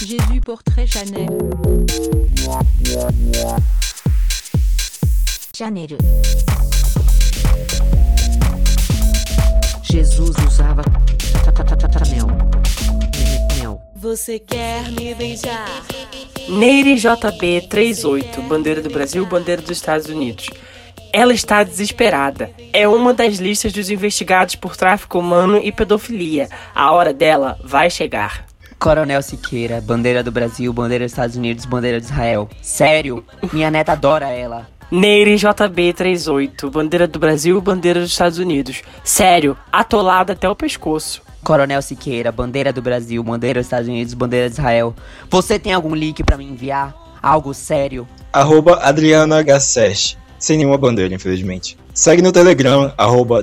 Jésus portrait Chanel. Chanel. Jesus usava Chanel. Chanel. Você quer me beijar? Neire JB 38, bandeira do Brasil, bandeira dos Estados Unidos. Ela está desesperada. É uma das listas dos investigados por tráfico humano e pedofilia. A hora dela vai chegar. Coronel Siqueira, bandeira do Brasil, bandeira dos Estados Unidos, bandeira de Israel. Sério, minha neta adora ela. Neire JB 38, bandeira do Brasil, bandeira dos Estados Unidos. Sério, atolada até o pescoço. Coronel Siqueira, bandeira do Brasil, bandeira dos Estados Unidos, bandeira de Israel. Você tem algum link pra me enviar? Algo sério? Arroba Adriana H7. Sem nenhuma bandeira, infelizmente. Segue no Telegram, arroba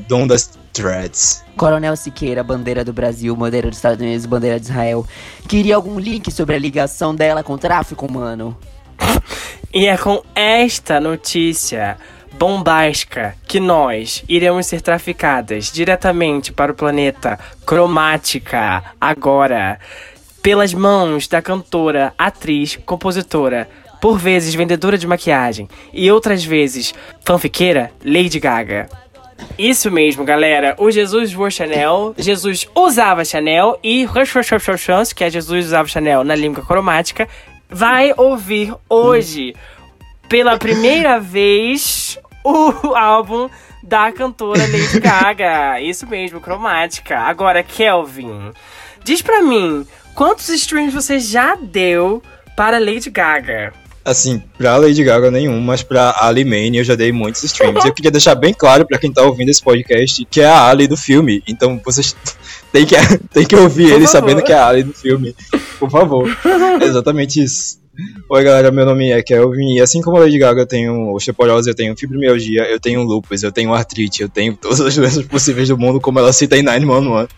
Threads. Coronel Siqueira, bandeira do Brasil, bandeira dos Estados Unidos, bandeira de Israel. Queria algum link sobre a ligação dela com o tráfico humano? E é com esta notícia bombástica que nós iremos ser traficadas diretamente para o planeta Cromática agora pelas mãos da cantora, atriz, compositora, por vezes vendedora de maquiagem e outras vezes fanfiqueira Lady Gaga. Isso mesmo, galera. O Jesus voou Chanel, Jesus usava Chanel e que é Jesus usava Chanel na língua cromática, vai ouvir hoje pela primeira vez o álbum da cantora Lady Gaga. Isso mesmo, cromática. Agora, Kelvin, diz pra mim, quantos streams você já deu para Lady Gaga? Assim, pra Lady Gaga nenhum, mas pra Ali Mane eu já dei muitos streams. eu queria deixar bem claro pra quem tá ouvindo esse podcast que é a Ali do filme. Então vocês têm que, têm que ouvir Por ele favor. sabendo que é a Ali do filme. Por favor. É exatamente isso. Oi galera, meu nome é Kelvin e assim como a Lady Gaga eu tenho osteoporose, eu tenho fibromialgia, eu tenho lupus, eu tenho artrite, eu tenho todas as doenças possíveis do mundo, como ela cita em 911.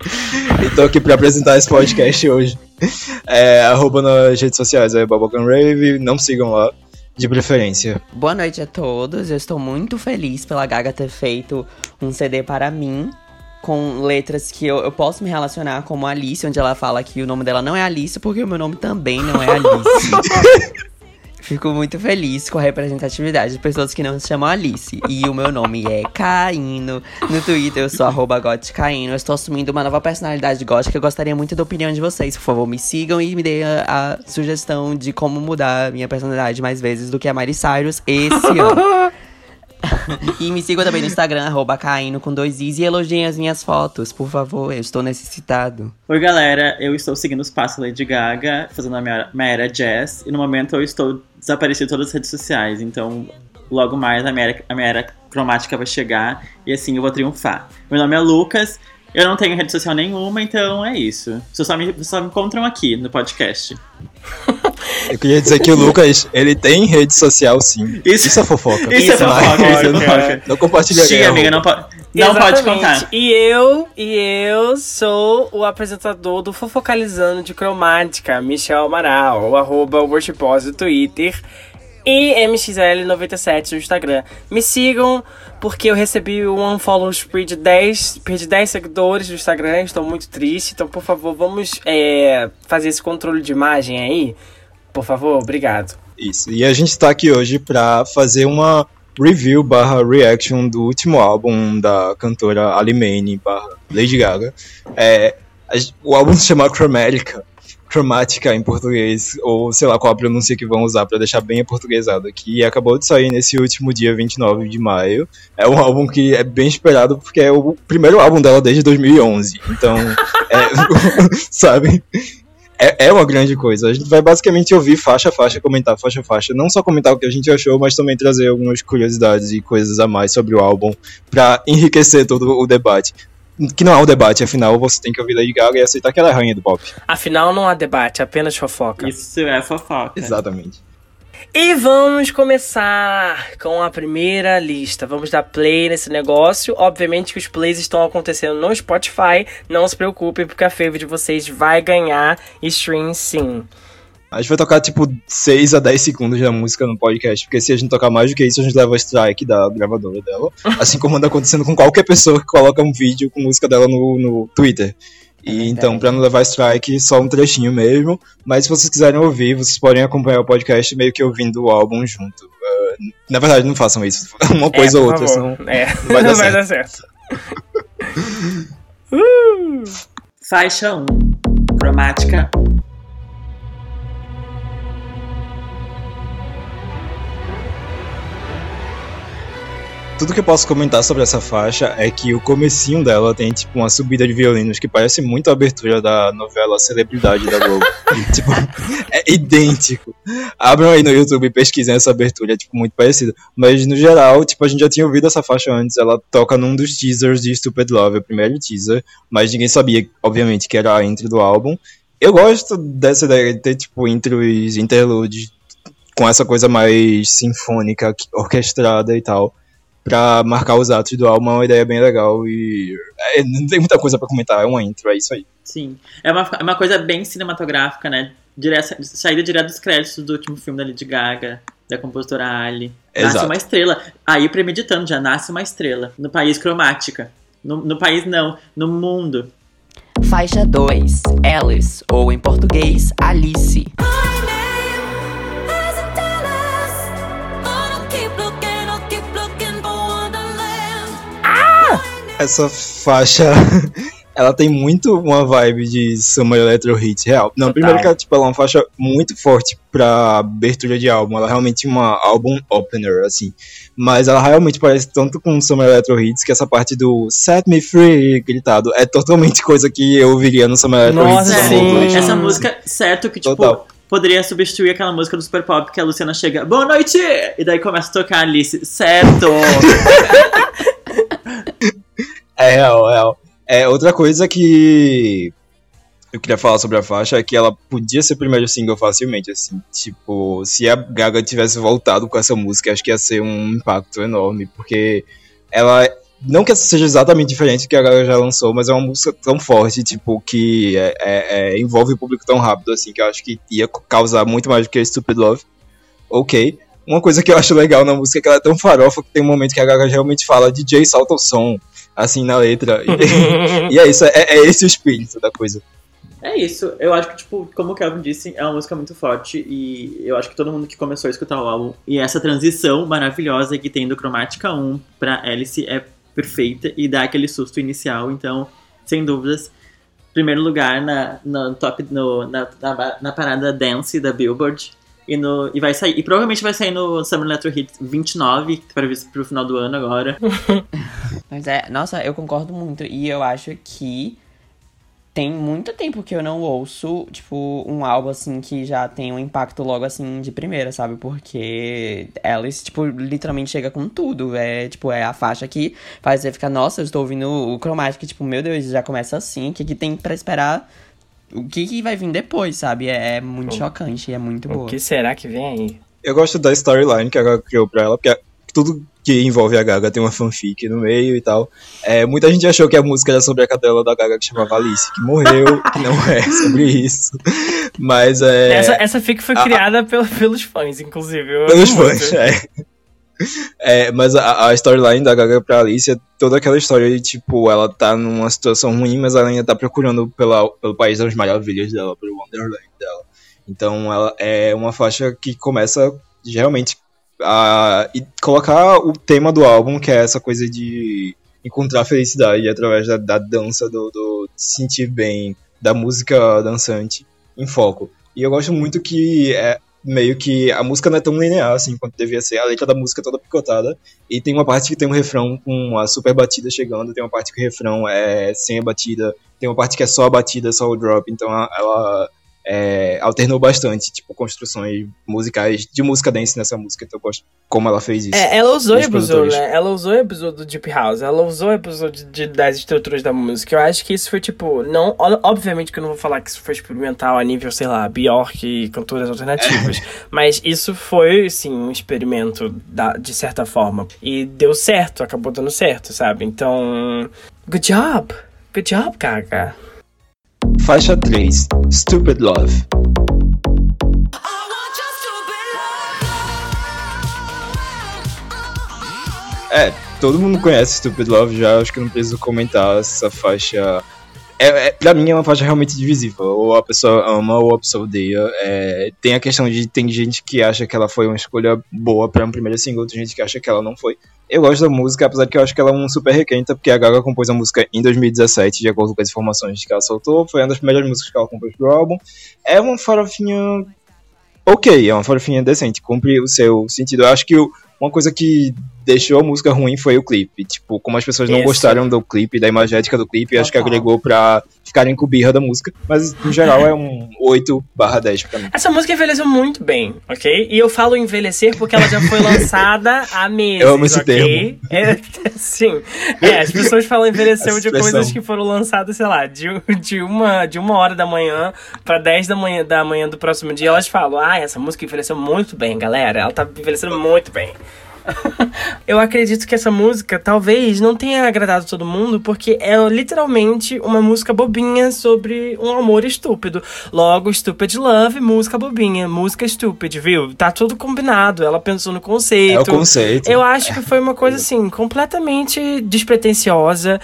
E tô aqui pra apresentar esse podcast hoje. É, arroba nas redes sociais é Bubblegum Rave, não sigam lá, de preferência. Boa noite a todos, eu estou muito feliz pela Gaga ter feito um CD para mim com letras que eu, eu, posso me relacionar como Alice, onde ela fala que o nome dela não é Alice, porque o meu nome também não é Alice. Fico muito feliz com a representatividade de pessoas que não se chamam Alice. E o meu nome é Caíno. No Twitter eu sou arroba Caíno. Eu estou assumindo uma nova personalidade gótica. Eu gostaria muito da opinião de vocês. Por favor, me sigam e me deem a, a sugestão de como mudar a minha personalidade mais vezes do que a Miley Cyrus esse ano. e me sigam também no Instagram, arroba Caíno com dois Is e elogiem as minhas fotos, por favor, eu estou necessitado. Oi, galera, eu estou seguindo os passos Lady Gaga, fazendo a minha, minha era jazz, e no momento eu estou desaparecido de todas as redes sociais, então logo mais a minha, era, a minha era cromática vai chegar e assim eu vou triunfar. Meu nome é Lucas, eu não tenho rede social nenhuma, então é isso. Vocês só me, vocês só me encontram aqui no podcast. Eu queria dizer que o Lucas, ele tem rede social sim. Isso, isso é fofoca. Isso, isso é fofoca, isso é fofoca. Não compartilha Sim, amiga, não, po não pode contar. E eu, e eu sou o apresentador do Fofocalizando de Cromática, Michel Amaral, o arroba do Twitter e MXL97 no Instagram. Me sigam, porque eu recebi um unfollow spree de 10, perdi 10 seguidores no Instagram, estou muito triste. Então, por favor, vamos é, fazer esse controle de imagem aí. Por favor, obrigado. Isso, e a gente está aqui hoje para fazer uma review barra reaction do último álbum da cantora Alimane barra Lady Gaga. É, o álbum se chama Chromatica cromática em português, ou sei lá qual a pronúncia que vão usar para deixar bem aportuguesado aqui. E acabou de sair nesse último dia 29 de maio. É um álbum que é bem esperado porque é o primeiro álbum dela desde 2011. Então, é, sabe? É, é uma grande coisa. A gente vai basicamente ouvir faixa a faixa, comentar faixa a faixa. Não só comentar o que a gente achou, mas também trazer algumas curiosidades e coisas a mais sobre o álbum para enriquecer todo o debate que não há um debate, afinal você tem que ouvir Lady Gaga e aceitar que ela é a rainha do pop. Afinal não há debate, apenas fofoca. Isso é fofoca. Exatamente. E vamos começar com a primeira lista. Vamos dar play nesse negócio. Obviamente que os plays estão acontecendo no Spotify. Não se preocupem, porque a fave de vocês vai ganhar stream sim. A gente vai tocar tipo 6 a 10 segundos da música no podcast, porque se a gente tocar mais do que isso, a gente leva strike da gravadora dela. assim como anda acontecendo com qualquer pessoa que coloca um vídeo com música dela no, no Twitter. E verdade. então, pra não levar strike, só um trechinho mesmo. Mas se vocês quiserem ouvir, vocês podem acompanhar o podcast meio que ouvindo o álbum junto. Uh, na verdade, não façam isso. Uma coisa É, ou outra, favor. senão É, vai dar não vai certo. dar certo. Faixa 1. Cromática Tudo que eu posso comentar sobre essa faixa é que o comecinho dela tem, tipo, uma subida de violinos que parece muito a abertura da novela Celebridade da Globo. E, tipo, é idêntico. Abram aí no YouTube e pesquisem essa abertura, é, tipo, muito parecida. Mas, no geral, tipo, a gente já tinha ouvido essa faixa antes, ela toca num dos teasers de Stupid Love, o primeiro teaser, mas ninguém sabia, obviamente, que era a intro do álbum. Eu gosto dessa ideia de ter, tipo, intros, interludes com essa coisa mais sinfônica, orquestrada e tal pra marcar os atos do álbum é uma ideia bem legal e é, não tem muita coisa pra comentar, é uma intro, é isso aí. Sim. É uma, é uma coisa bem cinematográfica, né? Direto, saída direto dos créditos do último filme da Lady Gaga, da compositora Ali. Nasce Exato. uma estrela. Aí, premeditando, já nasce uma estrela. No país cromática. No, no país, não. No mundo. Faixa 2, Alice, ou em português, Alice. Essa faixa, ela tem muito uma vibe de Summer Electro Hits real. Não, Total. primeiro que ela, tipo, ela é uma faixa muito forte pra abertura de álbum, ela é realmente uma álbum opener, assim. Mas ela realmente parece tanto com Summer Electro Hits que essa parte do Set Me Free gritado é totalmente coisa que eu ouviria no Summer Electro Nossa, Hits. da sim. Essa música, certo que, tipo, Total. poderia substituir aquela música do Super Pop que a Luciana chega, boa noite! E daí começa a tocar Alice. Certo! É real, é real. É, outra coisa que eu queria falar sobre a faixa é que ela podia ser o primeiro single facilmente, assim. Tipo, se a Gaga tivesse voltado com essa música, acho que ia ser um impacto enorme, porque ela. Não que seja exatamente diferente do que a Gaga já lançou, mas é uma música tão forte, tipo, que é- é- é, envolve o público tão rápido, assim, que eu acho que ia causar muito mais do que Stupid Love. Ok. Uma coisa que eu acho legal na música é que ela é tão farofa que tem um momento que a Gaga realmente fala DJ solta o som, assim, na letra. E, e é isso, é, é esse o espírito da coisa. É isso. Eu acho que, tipo, como o Kelvin disse, é uma música muito forte e eu acho que todo mundo que começou a escutar o álbum e essa transição maravilhosa que tem do Cromática 1 pra Alice é perfeita e dá aquele susto inicial. Então, sem dúvidas, primeiro lugar na, no top, no, na, na, na parada Dance da Billboard. E, no, e vai sair. E provavelmente vai sair no Summer Electro Hit 29, que tá previsto pro final do ano agora. Mas é, nossa, eu concordo muito. E eu acho que tem muito tempo que eu não ouço, tipo, um álbum assim que já tem um impacto logo assim de primeira, sabe? Porque Alice, tipo, literalmente chega com tudo. É, tipo, é a faixa que faz você ficar, nossa, eu estou ouvindo o cromático, tipo, meu Deus, já começa assim. O que, que tem pra esperar? O que, que vai vir depois, sabe? É, é muito chocante, é muito O boa. que será que vem aí? Eu gosto da storyline que a Gaga criou pra ela, porque tudo que envolve a Gaga tem uma fanfic no meio e tal. É, muita gente achou que a música era sobre a cadela da Gaga que chamava Alice, que morreu, que não é sobre isso. Mas é. essa, essa fic foi a- criada pelo- pelos fãs, inclusive. Pelos fãs, é. É, mas a, a storyline da Gaga pra Alice é toda aquela história de, tipo, ela tá numa situação ruim, mas ela ainda tá procurando pela, pelo País das Maravilhas dela, pelo Wonderland dela. Então ela é uma faixa que começa realmente a colocar o tema do álbum, que é essa coisa de encontrar felicidade através da, da dança, do, do se sentir bem, da música dançante, em foco. E eu gosto muito que é meio que a música não é tão linear assim quanto devia ser, a letra da música é toda picotada, e tem uma parte que tem um refrão com a super batida chegando, tem uma parte que o refrão é sem a batida, tem uma parte que é só a batida, só o drop, então ela é, alternou bastante, tipo, construções musicais de música dance nessa música, então eu gosto como ela fez isso. É, ela usou e produtores. né? Ela usou e abusou do Deep House, ela usou e abusou de, de- das estruturas da música. Eu acho que isso foi tipo. não Obviamente que eu não vou falar que isso foi experimental a nível, sei lá, Bjork e cantoras alternativas. mas isso foi, sim, um experimento da- de certa forma. E deu certo, acabou dando certo, sabe? Então. Good job! Good job, Gaga. Faixa 3, Stupid Love. É, todo mundo conhece Stupid Love já, acho que não preciso comentar essa faixa. É, é, pra mim é uma faixa realmente divisível. Ou a pessoa ama ou a pessoa odeia. É, tem a questão de tem gente que acha que ela foi uma escolha boa pra um primeiro single, tem gente que acha que ela não foi. Eu gosto da música, apesar de que eu acho que ela é um super requenta, porque a Gaga compôs a música em 2017, de acordo com as informações que ela soltou. Foi uma das primeiras músicas que ela compôs pro álbum. É uma farofinha. Ok, é uma farofinha decente, cumpre o seu sentido. Eu acho que o, uma coisa que deixou a música ruim foi o clipe. Tipo, como as pessoas não Isso. gostaram do clipe, da imagética do clipe, acho que Total. agregou pra ficarem com birra da música. Mas, no geral, é um 8 barra 10 pra mim. Essa música envelheceu muito bem, ok? E eu falo envelhecer porque ela já foi lançada há meses, Eu amo esse ok? É, sim. É, as pessoas falam envelheceu de coisas que foram lançadas, sei lá, de, de, uma, de uma hora da manhã pra 10 da manhã, da manhã do próximo dia. Elas falam, ah, essa música envelheceu muito bem, galera. Ela tá envelhecendo muito bem. Eu acredito que essa música talvez não tenha agradado todo mundo, porque é literalmente uma música bobinha sobre um amor estúpido. Logo, Stupid Love, música bobinha, música stupid, viu? Tá tudo combinado. Ela pensou no conceito. É o conceito. Eu acho que foi uma coisa assim, completamente despretensiosa.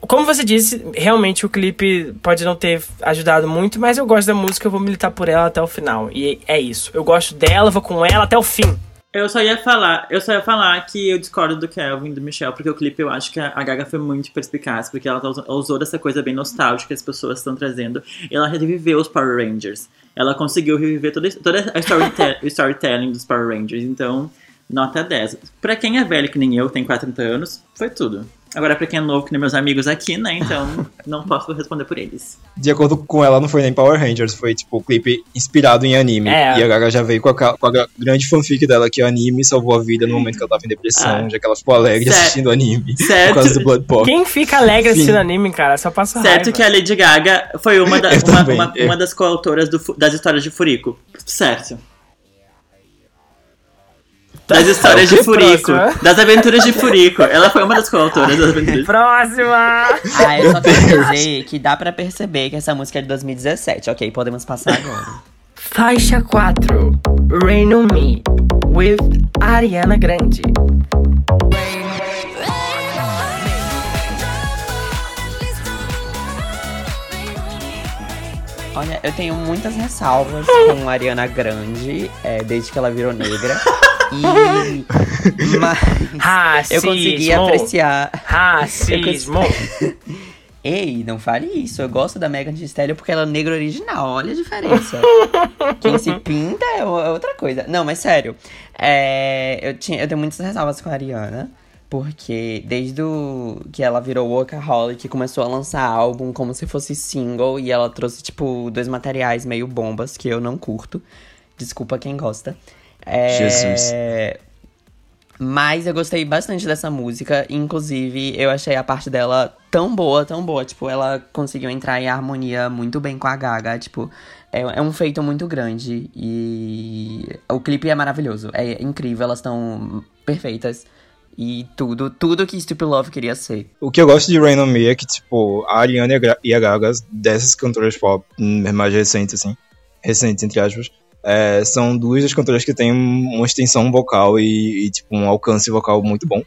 Como você disse, realmente o clipe pode não ter ajudado muito, mas eu gosto da música, eu vou militar por ela até o final. E é isso. Eu gosto dela, vou com ela até o fim. Eu só ia falar, eu só ia falar que eu discordo do Kelvin e do Michel, porque o clipe eu acho que a Gaga foi muito perspicaz, porque ela, tá usou dessa coisa bem nostálgica que as pessoas estão trazendo, ela reviveu os Power Rangers. Ela conseguiu reviver toda, toda a storytelling dos Power Rangers, então, nota 10. Pra quem é velho que nem eu, tem 40 anos, foi tudo. Agora, pra quem é novo, que nem meus amigos aqui, né, então, não posso responder por eles. De acordo com ela, não foi nem Power Rangers, foi tipo o clipe inspirado em anime. É. E a Gaga já veio com a, com a gra- grande fanfic dela, que o anime salvou a vida no momento que ela tava em depressão, Ah. já que ela ficou alegre Certo. assistindo anime. Certo. Por causa do Blood Pop. Quem fica alegre Sim. assistindo anime, cara, só passa Certo raiva. que a Lady Gaga foi uma, da- uma, uma, uma das coautoras do das histórias de Furico. Certo. Das histórias quê? de Furico. Próxima. Das aventuras de Furico. Ela foi uma das coautoras das aventuras. Próxima! Ah, eu só quero dizer que dá pra perceber que essa música é de 2017. Ok, podemos passar agora. Faixa 4 Rain on Me with Ariana Grande. Olha, eu tenho muitas ressalvas com a Ariana Grande, é, desde que ela virou negra. E. Mas Racismo. eu consegui apreciar. Racismo. Ei, não fale isso. Eu gosto da Megan Thee Stallion porque ela é negra original. Olha a diferença. Quem se pinta é é outra coisa. Não, mas sério. é, eu, tinha, eu tenho muitas ressalvas com a Ariana. Porque desde o, que ela virou workaholic, começou a lançar álbum como se fosse single. E ela trouxe, tipo, dois materiais meio bombas que eu não curto. Desculpa quem gosta. É, Jesus. Mas eu gostei bastante dessa música. Inclusive, eu achei a parte dela tão boa, tão boa. Tipo, ela conseguiu entrar em harmonia muito bem com a Gaga. Tipo, é, é um feito muito grande. E o clipe é maravilhoso. É incrível, elas estão perfeitas. E tudo, tudo que Stupid Love queria ser. O que eu gosto de Rain On Me é que, tipo, a Ariana e a Gaga, dessas cantoras pop mais recentes, assim, recentes, entre aspas, é, são duas das cantoras que têm uma extensão vocal e, e, tipo, um alcance vocal muito bom.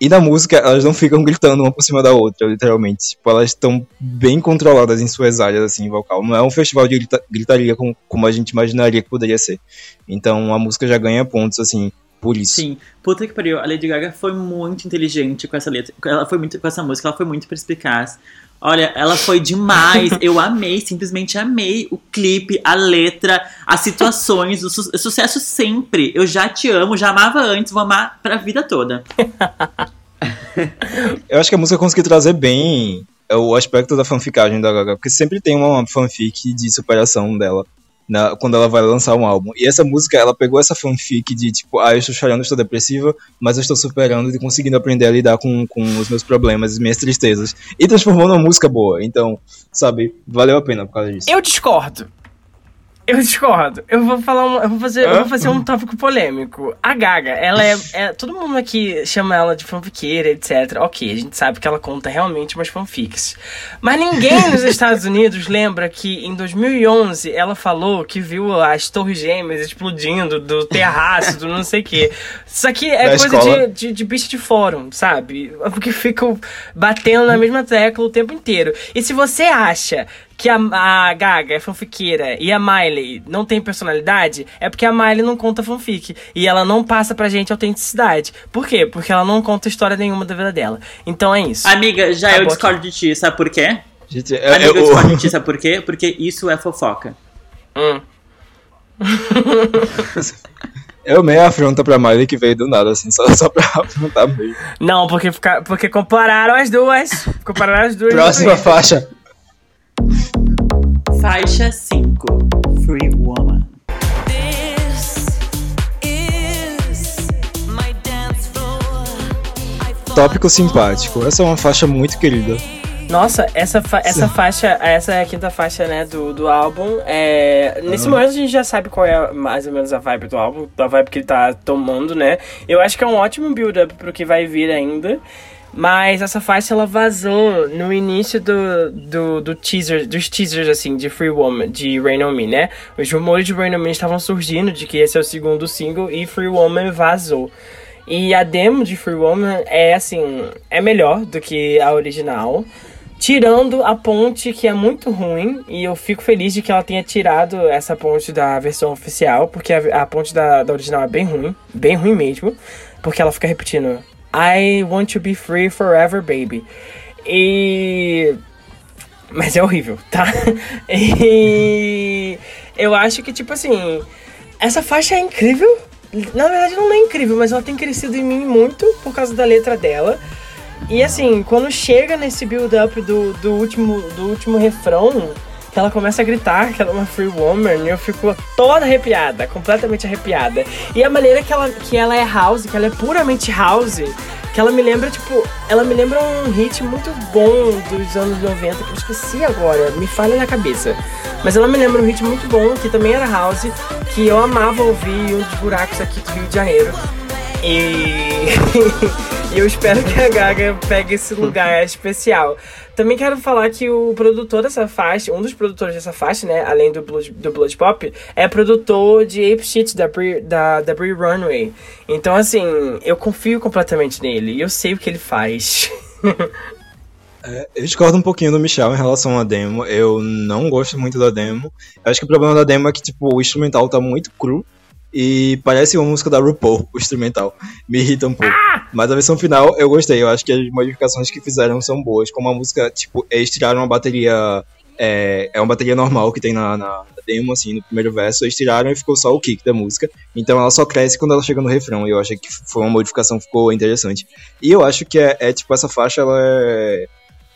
E na música, elas não ficam gritando uma por cima da outra, literalmente. Tipo, elas estão bem controladas em suas áreas, assim, vocal. Não é um festival de grita- gritaria como, como a gente imaginaria que poderia ser. Então, a música já ganha pontos, assim, por isso. Sim, puta que pariu. A Lady Gaga foi muito inteligente com essa letra. Ela foi muito com essa música, ela foi muito perspicaz. Olha, ela foi demais. Eu amei, simplesmente amei o clipe, a letra, as situações, o su- sucesso sempre. Eu já te amo, já amava antes, vou amar pra vida toda. Eu acho que a música conseguiu trazer bem é, o aspecto da fanficagem da Gaga, porque sempre tem uma fanfic de superação dela na- quando ela vai lançar um álbum. E essa música, ela pegou essa fanfic de tipo, ah, eu estou chorando, estou depressiva, mas eu estou superando e conseguindo aprender a lidar com, com os meus problemas, as minhas tristezas, e transformou numa música boa. Então, sabe, valeu a pena por causa disso. Eu discordo. Eu discordo. Eu vou falar um, eu vou fazer, eu vou fazer um tópico polêmico. A Gaga, ela é, é- todo mundo aqui chama ela de fanfiqueira, etc. OK, a gente sabe que ela conta realmente umas fanfics. Mas ninguém nos Estados Unidos lembra que em 2011 ela falou que viu as torres gêmeas explodindo do terraço, do não sei o quê. Isso aqui é Da coisa de, de, de bicho de fórum, sabe? Porque ficam batendo na mesma tecla o tempo inteiro. E se você acha que a, a Gaga é fanfiqueira e a Miley não tem personalidade, é porque a Miley não conta fanfic. E ela não passa pra gente autenticidade. Por quê? Porque ela não conta história nenhuma da vida dela. Então é isso. Amiga, já eu Acabou discordo de ti, sabe por quê? Gente, é, Amiga, é, eu discordo de ti, sabe por quê? Porque isso é fofoca. Hum. eu meio afronta pra Miley que veio do nada, assim, só, só pra afrontar mesmo. Não, porque, porque compararam as duas. Compararam as duas. Próxima faixa. Faixa 5. Free Woman. Tópico simpático. Essa é uma faixa muito querida. Nossa, essa, fa- essa faixa, essa é a quinta faixa, né, do, do álbum. É, nesse momento a gente já sabe qual é mais ou menos a vibe do álbum, a vibe que ele tá tomando, né? Eu acho que é um ótimo build-up pro que vai vir ainda. Mas essa faixa ela vazou no início do, do, do teaser, dos teasers assim, de Free Woman, de Rain On Me, né? Os rumores de Rain On Me estavam surgindo de que esse é o segundo single e Free Woman vazou. E a demo de Free Woman é assim, é melhor do que a original. Tirando a ponte que é muito ruim, e eu fico feliz de que ela tenha tirado essa ponte da versão oficial, porque a, a ponte da, da original é bem ruim, bem ruim mesmo, porque ela fica repetindo I want to be free forever, baby. E. Mas é horrível, tá? E. Eu acho que, tipo assim. Essa faixa é incrível. Na verdade, não é incrível, mas ela tem crescido em mim muito por causa da letra dela. E assim, quando chega nesse build-up do, do, último, do último refrão, que ela começa a gritar que ela é uma free woman, eu fico toda arrepiada, completamente arrepiada. E a maneira que ela, que ela é house, que ela é puramente house, que ela me lembra, tipo, ela me lembra um hit muito bom dos anos 90, que eu esqueci agora, me falha na cabeça. Mas ela me lembra um hit muito bom, que também era house, que eu amava ouvir em um dos buracos aqui do Rio de Janeiro. E e eu espero que a Gaga pegue esse lugar especial. Também quero falar que o produtor dessa faixa, um dos produtores dessa faixa, né, além do Blood, do Blood Pop, é produtor de Ape Shit da Brie, da, da Brie Runway. Então, assim, eu confio completamente nele e eu sei o que ele faz. Eu discordo um pouquinho do Michel em relação à demo. Eu não gosto muito da demo. Eu acho que o problema da demo é que, tipo, o instrumental tá muito cru. E parece uma música da RuPaul, o instrumental. Me irrita um pouco. Mas a versão final eu gostei. Eu acho que as modificações que fizeram são boas. Como a música, tipo, eles tiraram uma bateria. É, é uma bateria normal que tem na, na, demo, assim, no primeiro verso. Eles tiraram e ficou só o kick da música. Então ela só cresce quando ela chega no refrão. E eu achei que foi uma modificação que ficou interessante. E eu acho que é, é tipo, essa faixa, ela é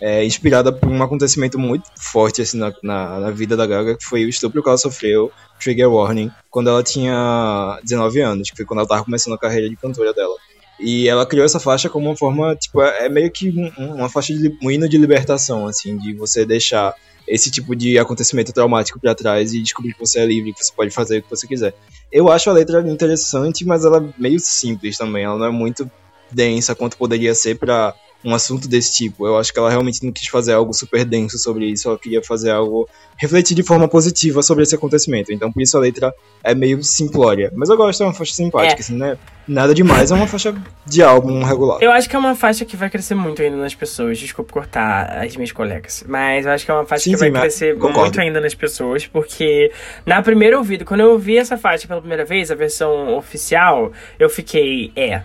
é, inspirada por um acontecimento muito forte assim, na, na, na vida da Gaga, que foi o estupro que ela sofreu, Trigger Warning, quando ela tinha 19 anos, que foi quando ela tava começando a carreira de cantora dela. E ela criou essa faixa como uma forma, tipo, é é meio que um- um- uma faixa de um hino de libertação, assim, de você deixar esse tipo de acontecimento traumático pra trás e descobrir que você é livre, que você pode fazer o que você quiser. Eu acho a letra interessante, mas ela é meio simples também, ela não é muito densa quanto poderia ser pra um assunto desse tipo. Eu acho que ela realmente não quis fazer algo super denso sobre isso, ela queria fazer algo refletir de forma positiva sobre esse acontecimento. Então por isso a letra é meio simplória. Mas eu gosto, é uma faixa simpática, É. assim, né? Nada demais, é uma faixa de álbum regular. Eu acho que é uma faixa que vai crescer muito ainda nas pessoas. Desculpa cortar as minhas colegas. Mas eu acho que é uma faixa Sim, que vai sim, mas crescer concordo. muito ainda nas pessoas. Porque na primeira ouvido, quando eu ouvi essa faixa pela primeira vez, a versão oficial, eu fiquei, é.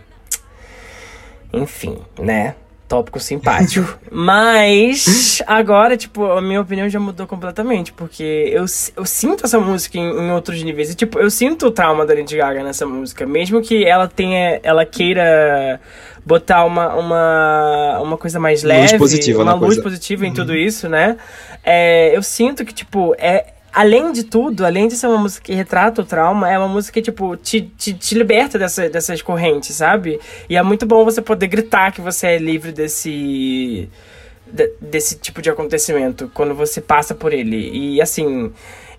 Enfim, né? Tópico simpático. Mas agora, tipo, a minha opinião já mudou completamente. Porque eu, eu sinto essa música em, em outros níveis. E, tipo, eu sinto o trauma da Lady Gaga nessa música. Mesmo que ela tenha. Ela queira botar uma, uma, uma coisa mais leve. positiva uma luz coisa. positiva em tudo isso, né? É, eu sinto que, tipo, é. Além de tudo, além de ser uma música que retrata o trauma, é uma música que, tipo, te, te, te liberta dessa, dessas correntes, sabe? E é muito bom você poder gritar que você é livre desse. de- desse tipo de acontecimento quando você passa por ele. E assim.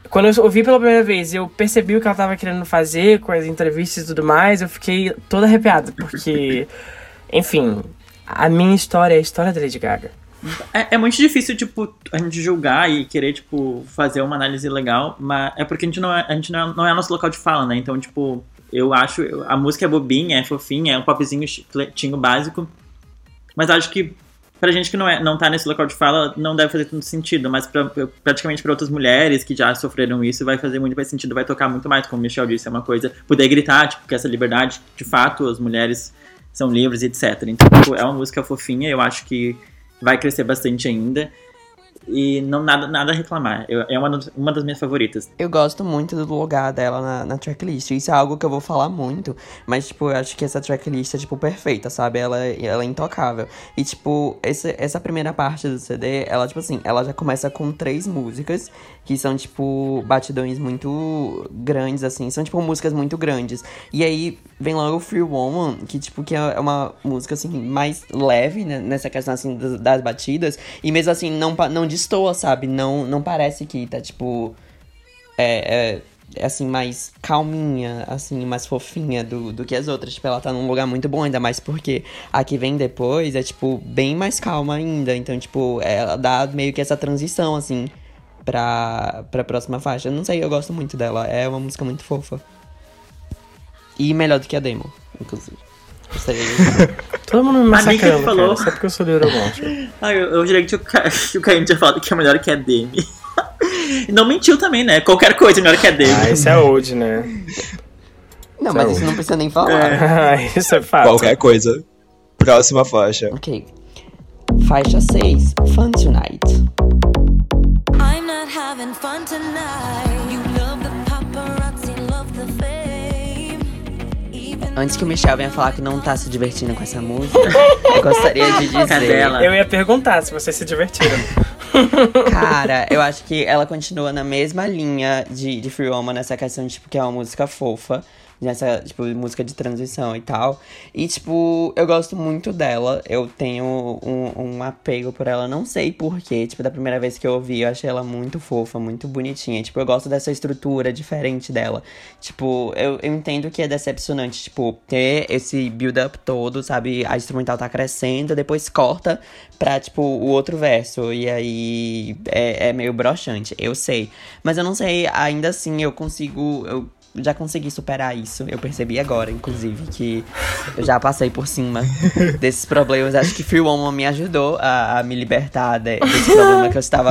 quando eu ouvi pela primeira vez, eu percebi o que ela tava querendo fazer com as entrevistas e tudo mais, eu fiquei toda arrepiada, porque, enfim, a minha história é a história da Lady Gaga. É, é muito difícil, tipo, a gente julgar e querer, tipo, fazer uma análise legal, mas é porque a gente não é, a gente não é, não é nosso local de fala, né? Então, tipo, eu acho. A música é bobinha, é fofinha, é um popzinho chicletinho básico. Mas acho que pra gente que não, é, não tá nesse local de fala, não deve fazer tanto sentido. Mas pra, praticamente pra outras mulheres que já sofreram isso, vai fazer muito mais sentido, vai tocar muito mais, como o Michel disse, é uma coisa. Poder gritar, tipo, que essa liberdade, de fato, as mulheres são livres, etc. Então, tipo, é uma música fofinha, eu acho que vai crescer bastante ainda. E não nada, nada a reclamar. Eu, é uma, uma das minhas favoritas. Eu gosto muito do lugar dela na, na tracklist. Isso é algo que eu vou falar muito. Mas, tipo, eu acho que essa tracklist é, tipo, perfeita, sabe? Ela, ela é intocável. E, tipo, esse, essa primeira parte do CD, ela, tipo assim, ela já começa com três músicas que são, tipo, batidões muito grandes, assim. São, tipo, músicas muito grandes. E aí vem logo Free Woman, que, tipo, que é uma música, assim, mais leve, né? Nessa questão, assim, das, das batidas. E mesmo assim, não, não destoa, sabe? Não, não parece que tá, tipo. É, é, é, assim, mais calminha, assim, mais fofinha do, do que as outras. Tipo, ela tá num lugar muito bom, ainda mais porque a que vem depois é, tipo, bem mais calma ainda. Então, tipo, ela dá meio que essa transição, assim, pra, pra próxima faixa. Não sei, eu gosto muito dela. É uma música muito fofa. E melhor do que a demo, inclusive. Todo mundo me massacrando, que falou. cara, só porque eu sou neuromonte. ah, eu, eu diria que o, Ca... o Caio tinha falado que é melhor que a Demi. não mentiu também, né? Qualquer coisa é melhor que a Demi. Ah, isso é old, né? Não, mas isso não precisa nem falar. É. isso é fato. Qualquer coisa. Próxima faixa. Ok. Faixa 6. Fun Tonight. I'm not having fun tonight. Antes que o Michel venha falar que não tá se divertindo com essa música, eu gostaria de dizer. Cadela. Eu ia perguntar se vocês se divertiram. Cara, eu acho que ela continua na mesma linha de, de Free Woman nessa questão de, tipo, que é uma música fofa. Nessa, tipo, música de transição e tal. E, tipo, eu gosto muito dela. Eu tenho um, um apego por ela. Não sei porquê. Tipo, da primeira vez que eu ouvi, eu achei ela muito fofa, muito bonitinha. Tipo, eu gosto dessa estrutura diferente dela. Tipo, eu, eu entendo que é decepcionante, tipo, ter esse build-up todo, sabe? A instrumental tá crescendo, depois corta pra, tipo, o outro verso. E aí é, é meio broxante, eu sei. Mas eu não sei, ainda assim eu consigo. Eu já consegui superar isso. Eu percebi agora, inclusive, que eu já passei por cima desses problemas. Acho que Free Woman me ajudou a, a me libertar de- desse problema que eu estava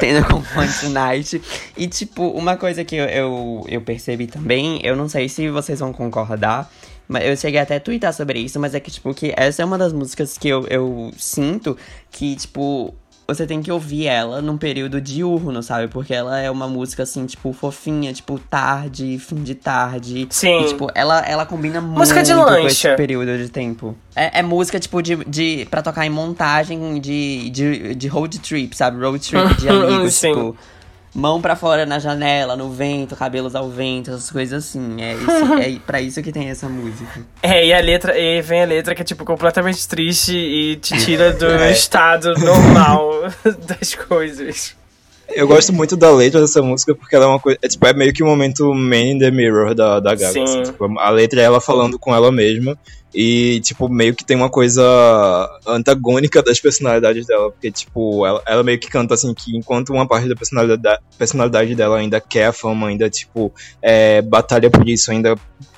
tendo com Fun Tonight. E, tipo, uma coisa que eu, eu, eu percebi também, eu não sei se vocês vão concordar, mas eu cheguei até a twittar sobre isso, mas é que, tipo, que essa é uma das músicas que eu, eu sinto que, tipo, você tem que ouvir ela num período diurno, sabe? Porque ela é uma música, assim, tipo, fofinha, tipo, tarde, fim de tarde. Sim. E, tipo, ela, ela combina Música muito de com esse período de tempo. É, é música, tipo, de, de. pra tocar em montagem de, de, de road trip, sabe? Road trip de amigos, tipo. Mão pra fora na janela, no vento, cabelos ao vento, essas coisas assim. É, isso, é pra isso que tem essa música. É, e a letra, e vem a letra que é, tipo, completamente triste e te tira do É. estado normal das coisas. Eu gosto muito da letra dessa música porque ela é uma coisa. É, tipo, é meio que um momento man in the mirror da, da Gaga. Sim. assim, tipo, a letra é ela falando com ela mesma. E, tipo, meio que tem uma coisa antagônica das personalidades dela. Porque, tipo, ela, ela meio que canta assim que enquanto uma parte da personalidade, da personalidade dela ainda quer a fama, ainda, tipo, é, batalha por isso, ainda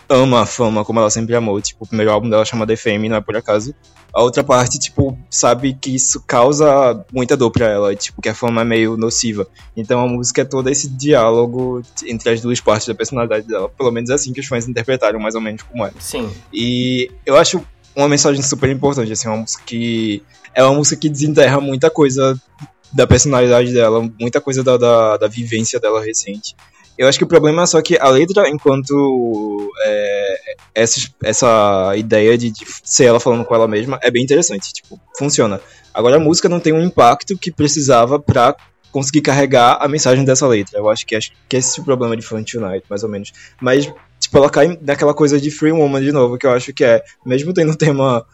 ama a fama como ela sempre amou. Tipo, o primeiro álbum dela chama The Fame, não é por acaso. A outra parte, tipo, sabe que isso causa muita dor pra ela, tipo, que a fama é meio nociva. Então a música é todo esse diálogo entre as duas partes da personalidade dela. Pelo menos é assim que os fãs interpretaram mais ou menos como é. Sim. E eu acho uma mensagem super importante, assim, uma música que. É uma música que desenterra muita coisa da personalidade dela, muita coisa da, da, da vivência dela recente. Eu acho que o problema é só que a letra, enquanto é, essa, essa ideia de, de ser ela falando com ela mesma, é bem interessante, tipo, funciona. Agora a música não tem um impacto que precisava pra conseguir carregar a mensagem dessa letra. Eu acho que, acho que esse é o problema de Fun Tonight, mais ou menos. Mas, tipo, ela cai naquela coisa de Free Woman de novo, que eu acho que é, mesmo tendo um tema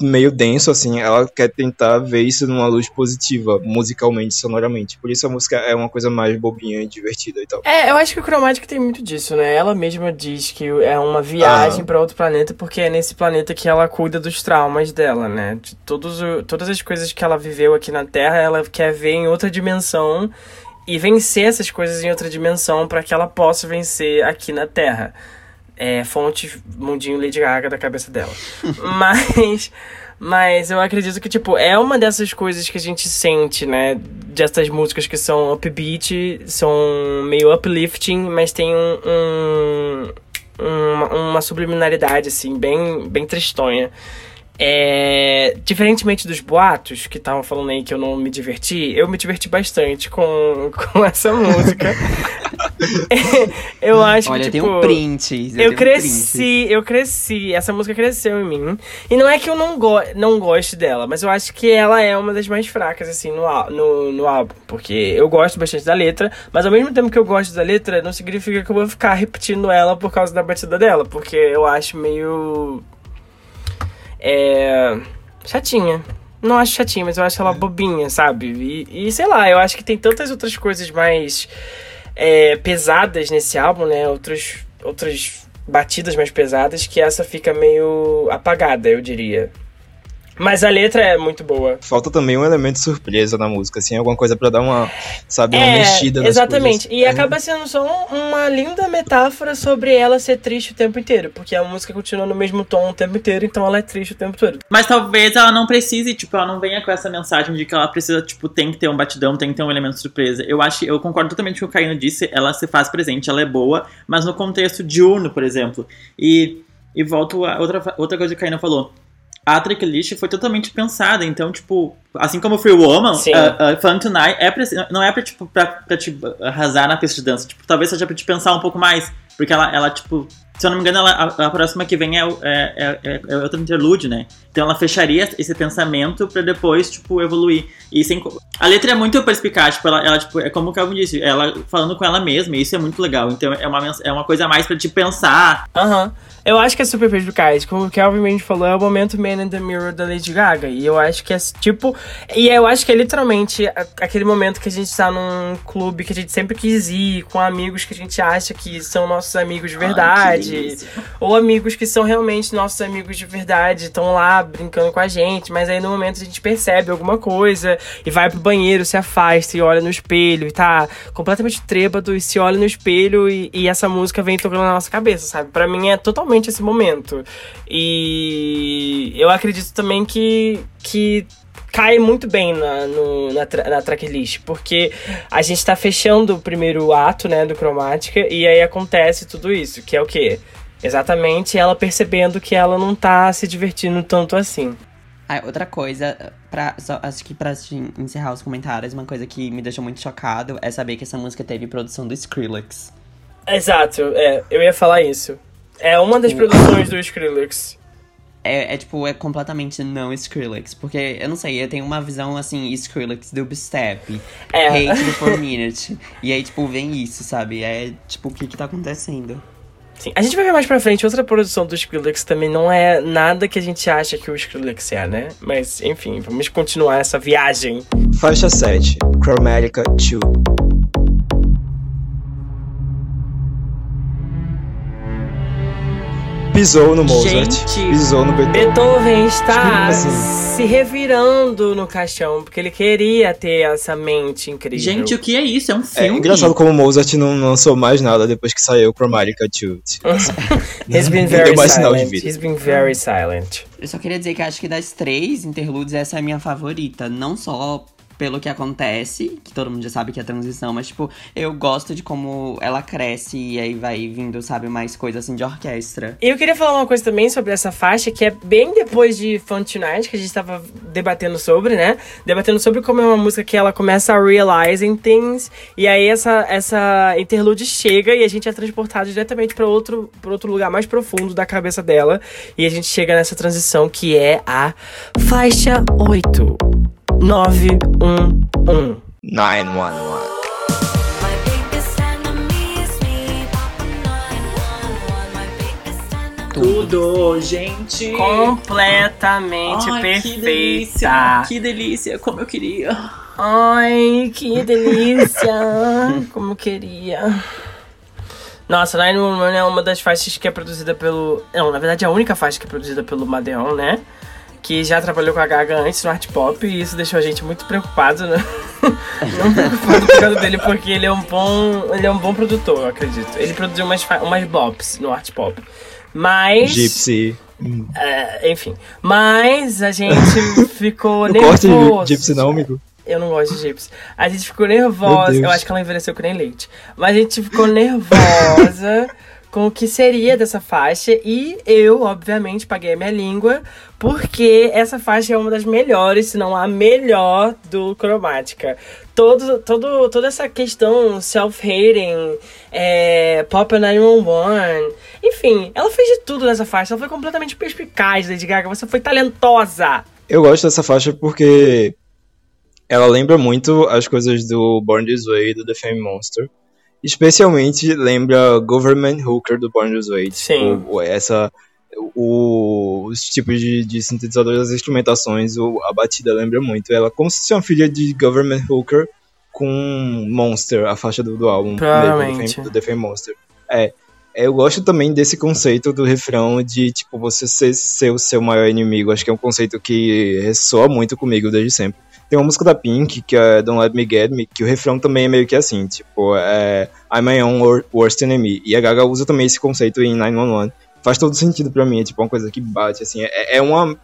meio denso, assim, ela quer tentar ver isso numa luz positiva, musicalmente, sonoramente. Por isso a música é uma coisa mais bobinha e divertida e tal. É, eu acho que o Chromatic tem muito disso, né? Ela mesma diz que é uma viagem Ah. pra outro planeta, porque é nesse planeta que ela cuida dos traumas dela, né? De todos o- todas as coisas que ela viveu aqui na Terra, ela quer ver em outra dimensão e vencer essas coisas em outra dimensão pra que ela possa vencer aqui na Terra. É fonte mundinho Lady Gaga da cabeça dela. mas, mas eu acredito que, tipo, é uma dessas coisas que a gente sente, né? Dessas músicas que são upbeat, são meio uplifting, mas tem um, um- uma, uma subliminaridade, assim, bem, bem tristonha. É, diferentemente dos boatos que estavam falando aí que eu não me diverti, eu me diverti bastante com, com essa música. eu acho Olha, que, tem tipo, um print. eu cresci, eu cresci, essa música cresceu em mim. E não é que eu não, go não goste dela, mas eu acho que ela é uma das mais fracas, assim, no, no, no álbum. Porque eu gosto bastante da letra, mas ao mesmo tempo que eu gosto da letra, não significa que eu vou ficar repetindo ela por causa da batida dela. Porque eu acho meio. É. chatinha. Não acho chatinha, mas eu acho ela bobinha, sabe? E, e sei lá, eu acho que tem tantas outras coisas mais é, pesadas nesse álbum, né? Outros, outras batidas mais pesadas, que essa fica meio apagada, eu diria. Mas a letra é muito boa. Falta também um elemento surpresa na música, assim, alguma coisa pra dar uma, sabe, uma mexida nas É, exatamente. coisas. E É. acaba sendo só um- uma linda metáfora sobre ela ser triste o tempo inteiro, porque a música continua no mesmo tom o tempo inteiro, então ela é triste o tempo todo. Mas talvez ela não precise, tipo, ela não venha com essa mensagem de que ela precisa, tipo, tem que ter um batidão, tem que ter um elemento surpresa. Eu acho, eu concordo totalmente com o que o Caíno disse, ela se faz presente, ela é boa, mas no contexto diurno, por exemplo. E, e volto a outra, outra coisa que o Caíno falou. A tracklist foi totalmente pensada, então, tipo, assim como Free Woman, uh, uh, Fun Tonight é pra, não é pra, tipo, pra, pra te arrasar na pista de dança. Tipo, talvez seja pra te pensar um pouco mais. Porque ela, ela tipo, se eu não me engano, ela, a, a próxima que vem é, é, é, é, é outra interlude, né? Então ela fecharia esse pensamento pra depois, tipo, evoluir. E sem, a letra é muito perspicaz, tipo, ela, ela, tipo, é como o Calvin disse, ela falando com ela mesma, e isso é muito legal. Então é uma, é uma coisa a mais pra te pensar. Aham. Eu acho que é super perspicaz. Como o Kelvin mesmo falou, é o momento Man in the Mirror da Lady Gaga. E eu acho que é tipo. E eu acho que é literalmente aquele momento que a gente tá num clube que a gente sempre quis ir, com amigos que a gente acha que são nossos amigos de Ai, verdade. delícia. ou amigos que são realmente nossos amigos de verdade, estão lá brincando com a gente, mas aí no momento a gente percebe alguma coisa e vai pro banheiro, se afasta e olha no espelho e tá completamente trêbado e se olha no espelho e, e essa música vem tocando na nossa cabeça, sabe? Pra mim é totalmente esse momento. E eu acredito também que, que cai muito bem na, no, na, tra- na tracklist, porque a gente tá fechando o primeiro ato, né, do Cromática, e aí acontece tudo isso, que é o quê? Exatamente ela percebendo que ela não tá se divertindo tanto assim. Ah, outra coisa, pra, só, acho que pra te encerrar os comentários, uma coisa que me deixou muito chocado é saber que essa música teve produção do Skrillex. Exato, é, eu ia falar isso. É uma das produções do Skrillex. É, é, tipo, é completamente não Skrillex. Porque, eu não sei, eu tenho uma visão assim, Skrillex do Step. É. Hate the for minute. E aí, tipo, vem isso, sabe? É tipo, o que que tá acontecendo? Sim, a gente vai ver mais pra frente outra produção do Skrillex também não é nada que a gente acha que o Skrillex é, né? Mas, enfim, vamos continuar essa viagem. Faixa 7, Chromatica 2. Pisou no Mozart, Gente, pisou no Beethoven. Beethoven está Assim. se revirando no caixão, porque ele queria ter essa mente incrível. Gente, o que é isso? É um É filme. engraçado como Mozart não lançou mais nada depois que saiu Chromatica 2. He's been very deu mais sinal de silent. vida. He's been very silent. Eu só queria dizer que acho que das três interludes, essa é a minha favorita. Não só pelo que acontece, que todo mundo já sabe que é transição, mas, tipo, eu gosto de como ela cresce e aí vai vindo, sabe, mais coisa assim de orquestra. Eu queria falar uma coisa também sobre essa faixa, que é bem depois de Fun Tonight, que a gente tava debatendo sobre, né? Debatendo sobre como é uma música que ela começa a realizing things, e aí essa, essa interlude chega e a gente é transportado diretamente para outro, pra outro lugar mais profundo da cabeça dela, e a gente chega nessa transição que é a faixa 8. 911. 911. My biggest enemy is me. My biggest enemy. Tudo, gente. Completamente Ai, perfeita. Que delícia. Que delícia, como eu queria. Ai, que delícia! Como eu queria. Nossa, 911 é uma das faixas que é produzida pelo. Não, na verdade é a única faixa que é produzida pelo Madeon, né? Que já trabalhou com a Gaga antes no art pop e isso deixou a gente muito preocupado, né? Não preocupado por causa dele, porque ele é um bom. Ele é um bom produtor, eu acredito. Ele produziu umas, umas bops no art pop. Mas. Gypsy. é, enfim. Mas a gente ficou Não gosta nervoso. de Gypsy não, amigo? Eu não gosto de Gypsy. A gente ficou nervosa. Eu acho que ela envelheceu que nem leite. Mas a gente ficou nervosa com o que seria dessa faixa. E eu, obviamente, paguei a minha língua. Porque essa faixa é uma das melhores, se não a melhor do Cromática. Todo, todo, toda essa questão self-hating, é, Pop 911. Enfim, ela fez de tudo nessa faixa. Ela foi completamente perspicaz, Lady Gaga. Você foi talentosa. Eu gosto dessa faixa porque ela lembra muito as coisas do Born This Way, do The Fame Monster. Especialmente lembra Government Hooker do Born This Way. Sim. Tipo, essa, o- os tipos de, de sintetizadores, as instrumentações, o- a batida lembra muito. Ela é como se fosse uma filha de Government Hooker com Monster, a faixa do, do álbum. Provavelmente. Do The Fame, do The Fame Monster. É. Eu gosto também desse conceito do refrão de, tipo, você ser, ser o seu maior inimigo. Acho que é um conceito que ressoa muito comigo desde sempre. Tem uma música da Pink, que é Don't Let Me Get Me, que o refrão também é meio que assim, tipo, é I'm my own wor- worst enemy. E a Gaga usa também esse conceito em 911. Faz todo sentido pra mim, é tipo uma coisa que bate, assim. É, é uma...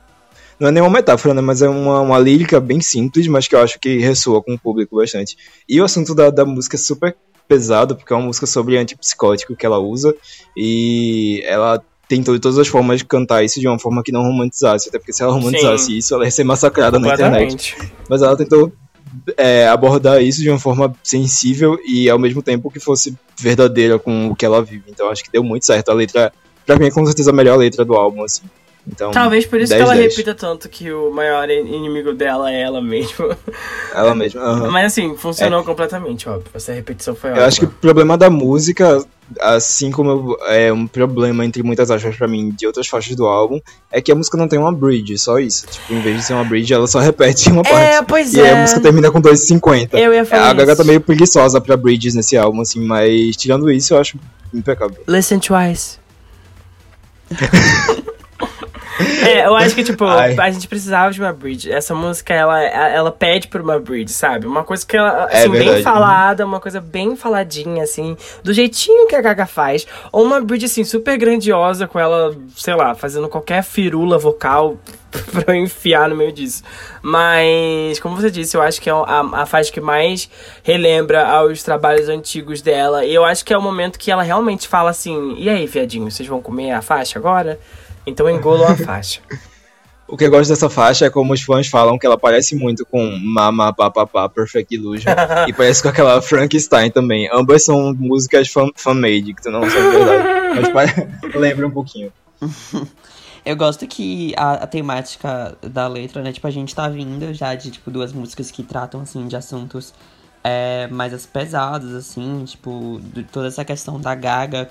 Não é nenhuma metáfora, né? Mas é uma, uma lírica bem simples, mas que eu acho que ressoa com o público bastante. E o assunto da, da música é super pesado, porque é uma música sobre antipsicótico que ela usa. E ela tentou de todas as formas cantar isso de uma forma que não romantizasse. Até porque se ela romantizasse Sim. isso, ela ia ser massacrada na internet. Mas ela tentou é, abordar isso de uma forma sensível e ao mesmo tempo que fosse verdadeira com o que ela vive. Então acho que deu muito certo. A letra, pra mim, é com certeza a melhor letra do álbum, assim. Então, Talvez por isso 10, que ela 10. repita tanto que o maior in- inimigo dela é ela mesma. ela mesma. aham. Mas assim, funcionou completamente, óbvio. Essa repetição foi Eu ótima. acho que o problema da música, assim como é um problema entre muitas aspas pra mim de outras faixas do álbum, é que a música não tem uma bridge, só isso. Tipo, em vez de ser uma bridge, ela só repete uma parte. É, pois E aí é. a música termina com 2,50. Eu ia falar A Gaga isso. tá meio preguiçosa pra bridges nesse álbum, assim, mas tirando isso, eu acho impecável. Listen twice. É, eu acho que, tipo, Ai. a gente precisava de uma bridge. Essa música, ela, ela pede por uma bridge, sabe? Uma coisa que ela, É assim, bem verdade. falada, uma coisa bem faladinha, assim, do jeitinho que a Gaga faz. Ou uma bridge, assim, super grandiosa, com ela, sei lá, fazendo qualquer firula vocal pra eu enfiar no meio disso. Mas, como você disse, eu acho que é a, a faixa que mais relembra aos trabalhos antigos dela. E eu acho que é o momento que ela realmente fala assim: e aí, viadinho, vocês vão comer a faixa agora? Então engolam a faixa. O que eu gosto dessa faixa é como os fãs falam que ela parece muito com Mama Papapá Perfect Illusion e parece com aquela Frankenstein também. Ambas são músicas fan- fan-made, que tu não sabe verdade. Mas pare- lembra um pouquinho. Eu gosto que a, a temática da letra, né? Tipo, a gente tá vindo já de, tipo, duas músicas que tratam, assim, de assuntos é, mais pesados, assim, tipo, de toda essa questão da Gaga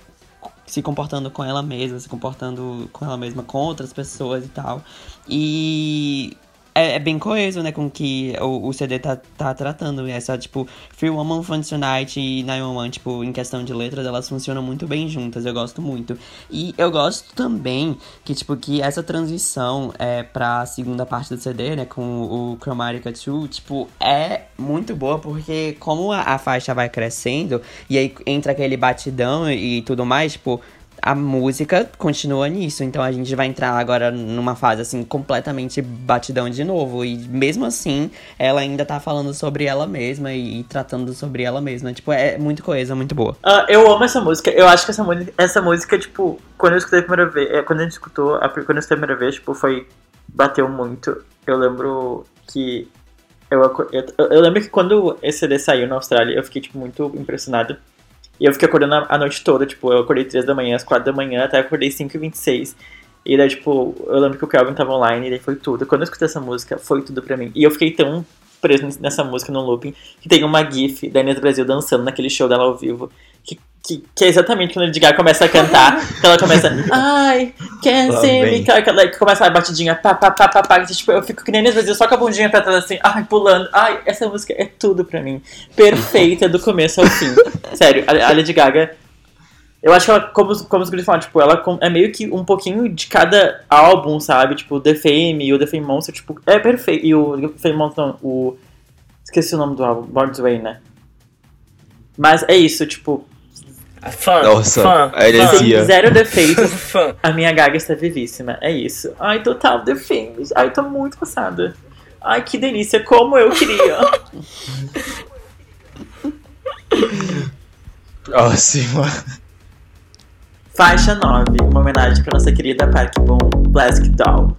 se comportando com ela mesma, se comportando com ela mesma com outras pessoas e tal. E é, é bem coeso, né, com que o, o CD tá, tá tratando. Essa, tipo, Free Woman, Fun Tonight e 911, tipo, em questão de letras, elas funcionam muito bem juntas, eu gosto muito. E eu gosto também que, tipo, que essa transição é, pra segunda parte do CD, né, com o Chromatica 2, tipo, é muito boa, porque como a, a faixa vai crescendo, e aí entra aquele batidão e, e tudo mais, tipo, a música continua nisso. Então a gente vai entrar agora numa fase assim completamente batidão de novo. E mesmo assim, ela ainda tá falando sobre ela mesma e, e tratando sobre ela mesma. Tipo, é muito coesa, muito boa. Ah, eu amo essa música. Eu acho que essa, essa música, tipo, quando eu escutei a primeira vez, é, quando a gente escutou, a, quando eu escutei a primeira vez, tipo, foi. Bateu muito. Eu lembro que. Eu, eu, eu lembro que quando esse CD saiu na Austrália, eu fiquei, tipo, muito impressionado. E eu fiquei acordando a, noite toda, tipo, eu acordei 3 da manhã, às 4 da manhã, até acordei 5 e 26 E daí, tipo, eu lembro que o Kelvin tava online e daí foi tudo. Quando eu escutei essa música, foi tudo pra mim. E eu fiquei tão preso nessa música no looping que tem uma gif da Inês Brasil dançando naquele show dela ao vivo. Que que, que é exatamente quando a Lady Gaga começa a cantar, que ela começa, ai, can't see me, que ela, começa a batidinha, pá, pá, pá, pá, pá, que, tipo, eu fico que nem às vezes, só com a bundinha pra trás assim, ai, pulando, ai, essa música é tudo pra mim, perfeita do começo ao fim, sério, a, a Lady Gaga, eu acho que ela, como, como os guris falam, tipo, ela é meio que um pouquinho de cada álbum, sabe, tipo, The Fame e o The Fame Monster, tipo, é perfeito, e o The Fame Monster, não, o, esqueci o nome do álbum, Born Way, né, mas é isso, tipo, Fã, Nossa, fã, a heresia. zero defeitos, fã. A minha gaga está vivíssima, é isso. Ai, total Things. Ai, tô muito passada. Ai, que delícia, como eu queria. Próxima. Faixa 9, uma homenagem pra nossa querida Park Boom, Plastic Doll.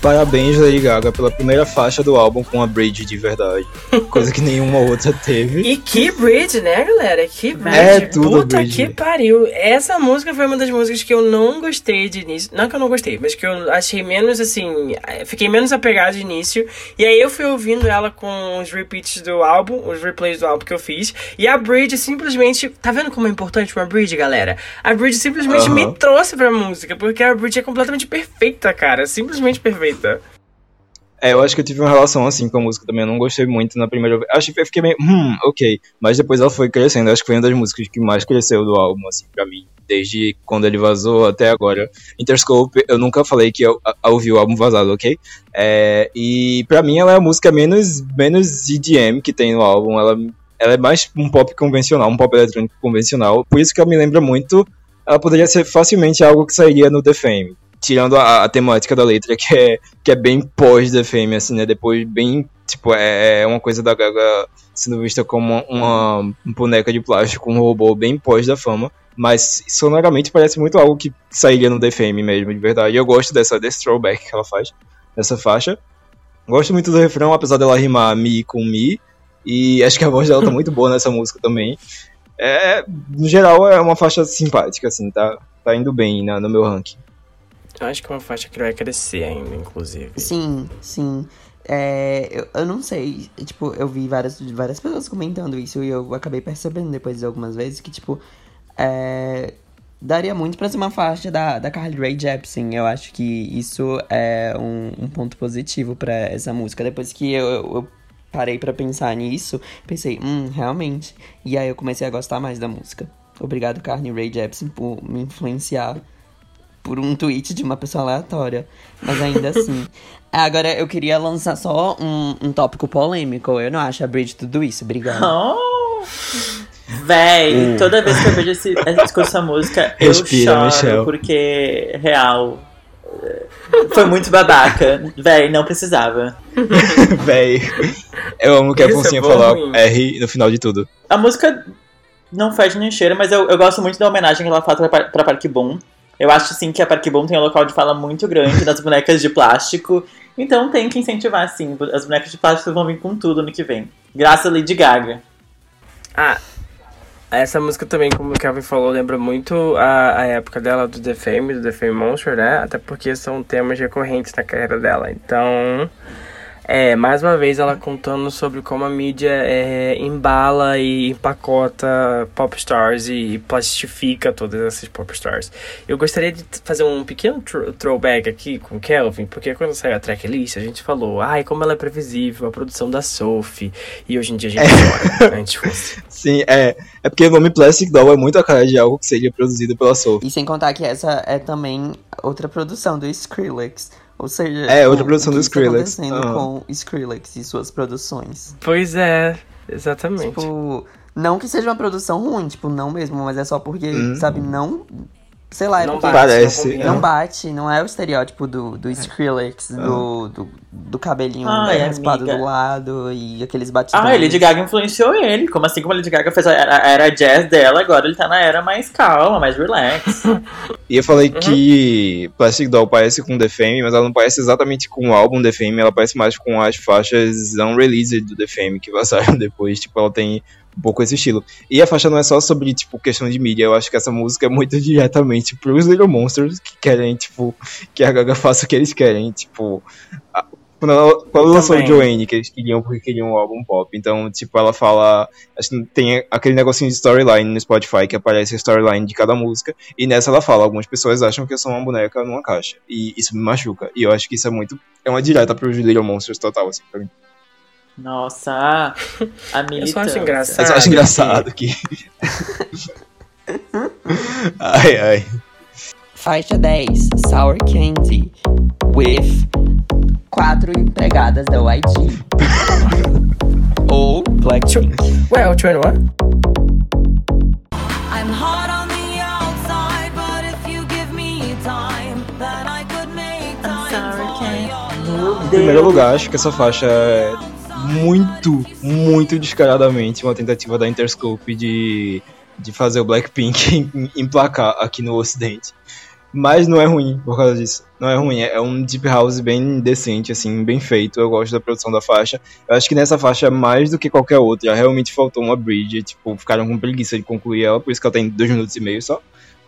Parabéns, Lady Gaga, pela primeira faixa do álbum com a bridge de verdade. Coisa que nenhuma outra teve. E que bridge, né, galera? Que bridge. É, tudo Puta bridge. que pariu. Essa música foi uma das músicas que eu não gostei de início. Não que eu não gostei, mas que eu achei menos assim. eh, Fiquei menos apegado de início. E aí eu fui ouvindo ela com os repeats do álbum, os replays do álbum que eu fiz. E a bridge simplesmente. Tá vendo como é importante uma bridge, galera? A bridge simplesmente me trouxe pra música, porque a bridge é completamente perfeita, cara. Simplesmente perfeita. É, eu acho que eu tive uma relação assim com a música também. Eu não gostei muito na primeira vez. Acho que eu fiquei meio, hum, ok. Mas depois ela foi crescendo. Acho que foi uma das músicas que mais cresceu do álbum, assim, pra mim. Desde quando ele vazou até agora. Interscope, eu nunca falei que eu a ouvi o álbum vazado, ok? É, e pra mim ela é a música menos, menos EDM que tem no álbum. Ela, ela é mais um pop convencional, um pop eletrônico convencional. Por isso que ela me lembra muito. Ela poderia ser facilmente algo que sairia no The Fame. Tirando a, a temática da letra, que é que é bem pós The assim, né? Depois, bem, tipo, é, é uma coisa da Gaga sendo vista como uma, uma boneca de plástico, um robô bem pós da fama. Mas sonoramente parece muito algo que sairia no The Fame mesmo, de verdade. Eu gosto dessa desse throwback que ela faz, dessa faixa. Gosto muito do refrão, apesar dela rimar mi com mi. E acho que a voz dela tá muito boa nessa música também. É, no geral, é uma faixa simpática, assim, tá, tá indo bem na- no meu ranking. Eu acho que é uma faixa que vai crescer ainda, inclusive. Sim, sim. É, eu, eu não sei, tipo, eu vi várias, várias pessoas comentando isso e eu acabei percebendo depois de algumas vezes que, tipo, é, daria muito pra ser uma faixa da, da Carly Rae Jepsen. Eu acho que isso é um, um ponto positivo pra essa música. Depois que eu, eu, eu parei pra pensar nisso, pensei, hum, realmente. E aí eu comecei a gostar mais da música. Obrigado, Carly Rae Jepsen, por me influenciar por um tweet de uma pessoa aleatória. Mas ainda assim. Agora eu queria lançar só um, um tópico polêmico. Eu não acho a Bridge tudo isso. Obrigada. Oh. Véi, toda vez que eu vejo esse, essa música, eu Respira, choro, Michel. porque, real, foi muito babaca. Véi, não precisava. Véi. Eu amo que a é Foncinha bom falar ou ruim? R no final de tudo. A música não faz nem cheira, mas eu, eu gosto muito da homenagem que ela faz pra, pra Park Boom. Eu acho sim que a Park Boom tem um local de fala muito grande nas bonecas de plástico. Então tem que incentivar, sim. As bonecas de plástico vão vir com tudo no que vem. Graças a Lady Gaga. Ah, essa música também, como o Kelvin falou, lembra muito a, a época dela do The Fame, do The Fame Monster, né? Até porque são temas recorrentes na carreira dela. Então, é, mais uma vez ela contando sobre como a mídia é, embala e empacota pop stars e plastifica todas essas pop stars. Eu gostaria de fazer um pequeno thr- throwback aqui com o Kelvin, porque quando saiu a tracklist, a gente falou, ai, como ela é previsível, a produção da Sophie, e hoje em dia a gente chora, antes fosse. Sim, é. É porque o nome Plastic Doll é muito a cara de algo que seria produzido pela Sophie. E sem contar que essa é também outra produção do Skrillex. Ou seja, É, outra produção o do que está Skrillex. acontecendo Ah. com Skrillex e suas produções. Pois é, exatamente. Tipo, não que seja uma produção ruim, tipo, não mesmo, mas é só porque, Hum. sabe, não. Sei lá, é Não porque Parece, não combina. não é. bate, não é o estereótipo do, do Skrillex, do, do, do cabelinho Ai, bem raspado do lado e aqueles batidões. Ah, a Lady Gaga influenciou ele. Como assim como a Lady Gaga fez a era, a era jazz dela, agora ele tá na era mais calma, mais relax. E eu falei Uhum. que Plastic Doll parece com The Fame, mas ela não parece exatamente com o álbum The Fame, ela parece mais com as faixas unreleased do The Fame que vazaram depois. Tipo, ela tem um pouco esse estilo. E a faixa não é só sobre, tipo, questão de mídia. Eu acho que essa música é muito diretamente pros Little Monsters que querem, tipo, que a Gaga faça o que eles querem. Tipo, a- Quando ela, quando lançou o. Joanne, que eles queriam porque queriam um álbum pop. Então, tipo, ela fala. Acho que tem aquele negocinho de storyline no Spotify que aparece a storyline de cada música. E nessa ela fala: algumas pessoas acham que eu sou uma boneca numa caixa. E isso me machuca. E eu acho que isso é muito. É uma direta pros Little Monsters total, assim, pra mim. Nossa, a Eu só acho militância. engraçado. Eu só acho Sabe, engraçado que. ai, ai. Faixa 10, Sour Candy, with quatro empregadas da YG. Ou Blackpink. Well, 21? I'm hot on the outside, but if you give me time, then I could make time sorry, for Ken. your Em primeiro lugar, acho que essa faixa é muito, muito descaradamente uma tentativa da Interscope de, de fazer o Blackpink em- emplacar aqui no Ocidente. Mas não é ruim por causa disso. Não é ruim, é um deep house bem decente, assim, bem feito. Eu gosto da produção da faixa. Eu acho que nessa faixa, mais do que qualquer outra, realmente faltou uma bridge. Tipo, ficaram com preguiça de concluir ela, por isso que ela tem dois minutos e meio só.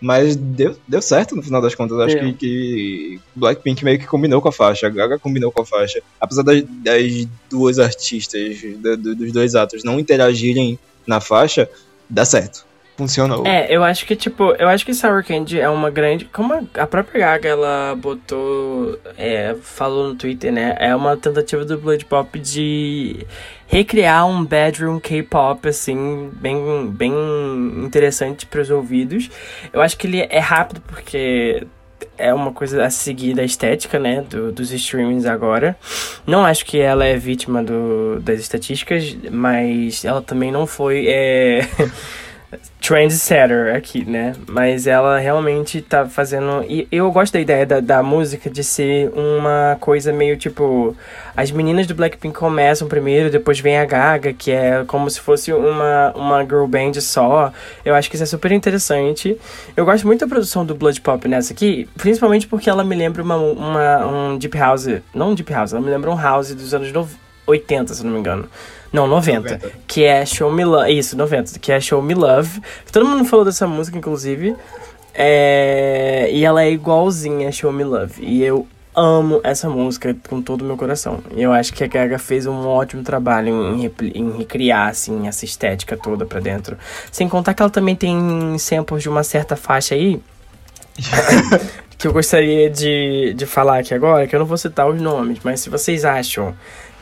Mas deu, deu certo no final das contas. Acho que, que Blackpink meio que combinou com a faixa, a Gaga combinou com a faixa. Apesar das, das duas artistas, do- dos dois atos não interagirem na faixa, dá certo. Funcionou. É, eu acho que, tipo, eu acho que Sour Candy é uma grande. Como a- a própria Gaga ela botou. É, falou no Twitter, né? É uma tentativa do Blood Pop de recriar um bedroom K-pop, assim, bem, bem interessante pros ouvidos. Eu acho que ele é rápido porque é uma coisa a seguir da estética, né? do- dos streamings agora. Não acho que ela é vítima do, das estatísticas, mas ela também não foi. É... trendsetter aqui, né? Mas ela realmente tá fazendo. E eu gosto da ideia da, da música de ser uma coisa meio tipo. As meninas do Blackpink começam primeiro, depois vem a Gaga, que é como se fosse uma, uma girl band só. Eu acho que isso é super interessante. Eu gosto muito da produção do Blood Pop nessa aqui, principalmente porque ela me lembra uma, uma, um Deep House. Não um Deep House, ela me lembra um House dos anos nov- 80, se não me engano. Não, 90. 90. Que é Show Me Love. Isso, 90. Que é Show Me Love. Todo mundo falou dessa música, inclusive. É, E ela é igualzinha a Show Me Love. E eu amo essa música com todo o meu coração. E eu acho que a Gaga fez um ótimo trabalho em, em recriar, assim, essa estética toda pra dentro. Sem contar que ela também tem samples de uma certa faixa aí. que eu gostaria de, de falar aqui agora, que eu não vou citar os nomes, mas se vocês acham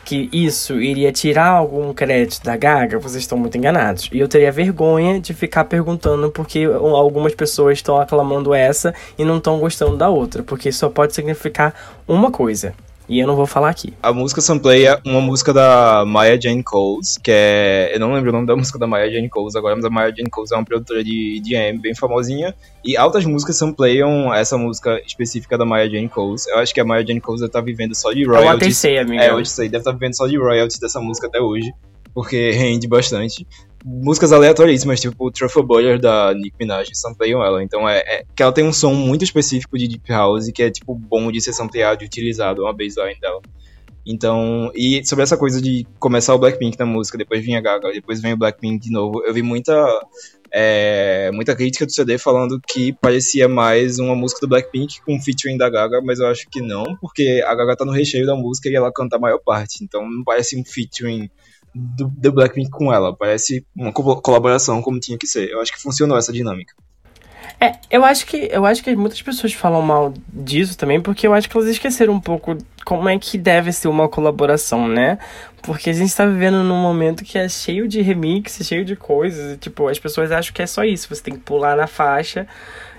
que isso iria tirar algum crédito da Gaga, vocês estão muito enganados. E eu teria vergonha de ficar perguntando porque algumas pessoas estão aclamando essa e não estão gostando da outra, porque só pode significar uma coisa. E eu não vou falar aqui. A música sampleia uma música da Maya Jane Coles, que é. Eu não lembro o nome da música da Maya Jane Coles agora, mas a Maya Jane Coles é uma produtora de EDM bem famosinha. E altas músicas sampleiam essa música específica da Maya Jane Coles. Eu acho que a Maya Jane Coles deve tá vivendo só de Eu royalties. atestei, amiga. É, eu sei, deve estar vivendo só de royalties dessa música até hoje, porque rende bastante. Músicas aleatoríssimas, tipo o Truffle Butter da Nick Minaj, sampleiam ela. Então é, é que ela tem um som muito específico de Deep House, que é tipo bom de ser sampleado e utilizado, uma baseline dela. Então, e sobre essa coisa de começar o Blackpink na música, depois vinha a Gaga, depois vem o Blackpink de novo, eu vi muita é, muita crítica do CD falando que parecia mais uma música do Blackpink com featuring da Gaga, mas eu acho que não, porque a Gaga tá no recheio da música e ela canta a maior parte, então não parece um featuring do, do Blackpink com ela, parece uma co- colaboração como tinha que ser. Eu acho que funcionou essa dinâmica. É, eu acho que eu acho que muitas pessoas falam mal disso também, porque eu acho que elas esqueceram um pouco como é que deve ser uma colaboração, né? Porque a gente tá vivendo num momento que é cheio de remix, cheio de coisas, e, tipo, as pessoas acham que é só isso, você tem que pular na faixa,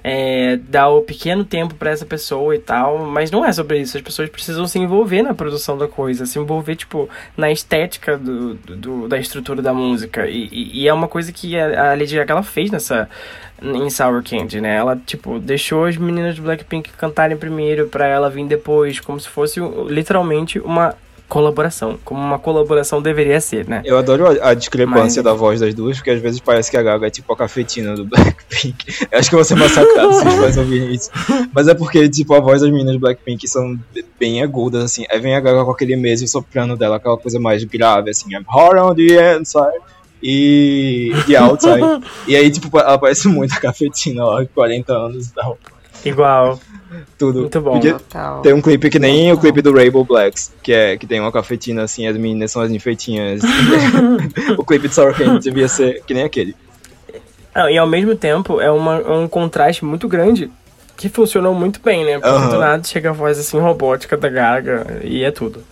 é, dar o pequeno tempo pra essa pessoa e tal, mas não é sobre isso, as pessoas precisam se envolver na produção da coisa, se envolver, tipo, na estética do, do- da estrutura da música, e, e- e é uma coisa que a, a Lady Gaga ela fez nessa em Sour Candy, né? Ela, tipo, deixou as meninas do Blackpink cantarem primeiro pra ela vir depois, como se fosse literalmente uma colaboração, como uma colaboração deveria ser, né? Eu adoro a, a discrepância Mas- da voz das duas, porque às vezes parece que a Gaga é tipo a cafetina do Blackpink. Eu acho que eu vou ser massacrado se fãs ouvirem isso. Mas é porque, tipo, a voz das meninas do Blackpink são bem agudas, assim. Aí vem a Gaga com aquele mesmo soprano dela, aquela coisa mais grave, assim. I'm hard on the inside e the outside. e aí, tipo, ela parece muito a cafetina, ó, 40 anos e tal. Igual. Tudo. Muito bom. Podia ter um clipe que nem o clipe do Rainbow Blacks, que, é, que tem uma cafetina assim, as meninas são as enfeitinhas. o clipe de Sour Candy devia ser que nem aquele. Não, e ao mesmo tempo é, uma, é um contraste muito grande que funcionou muito bem, né? Porque Aham. do nada chega a voz assim robótica da Gaga e é tudo.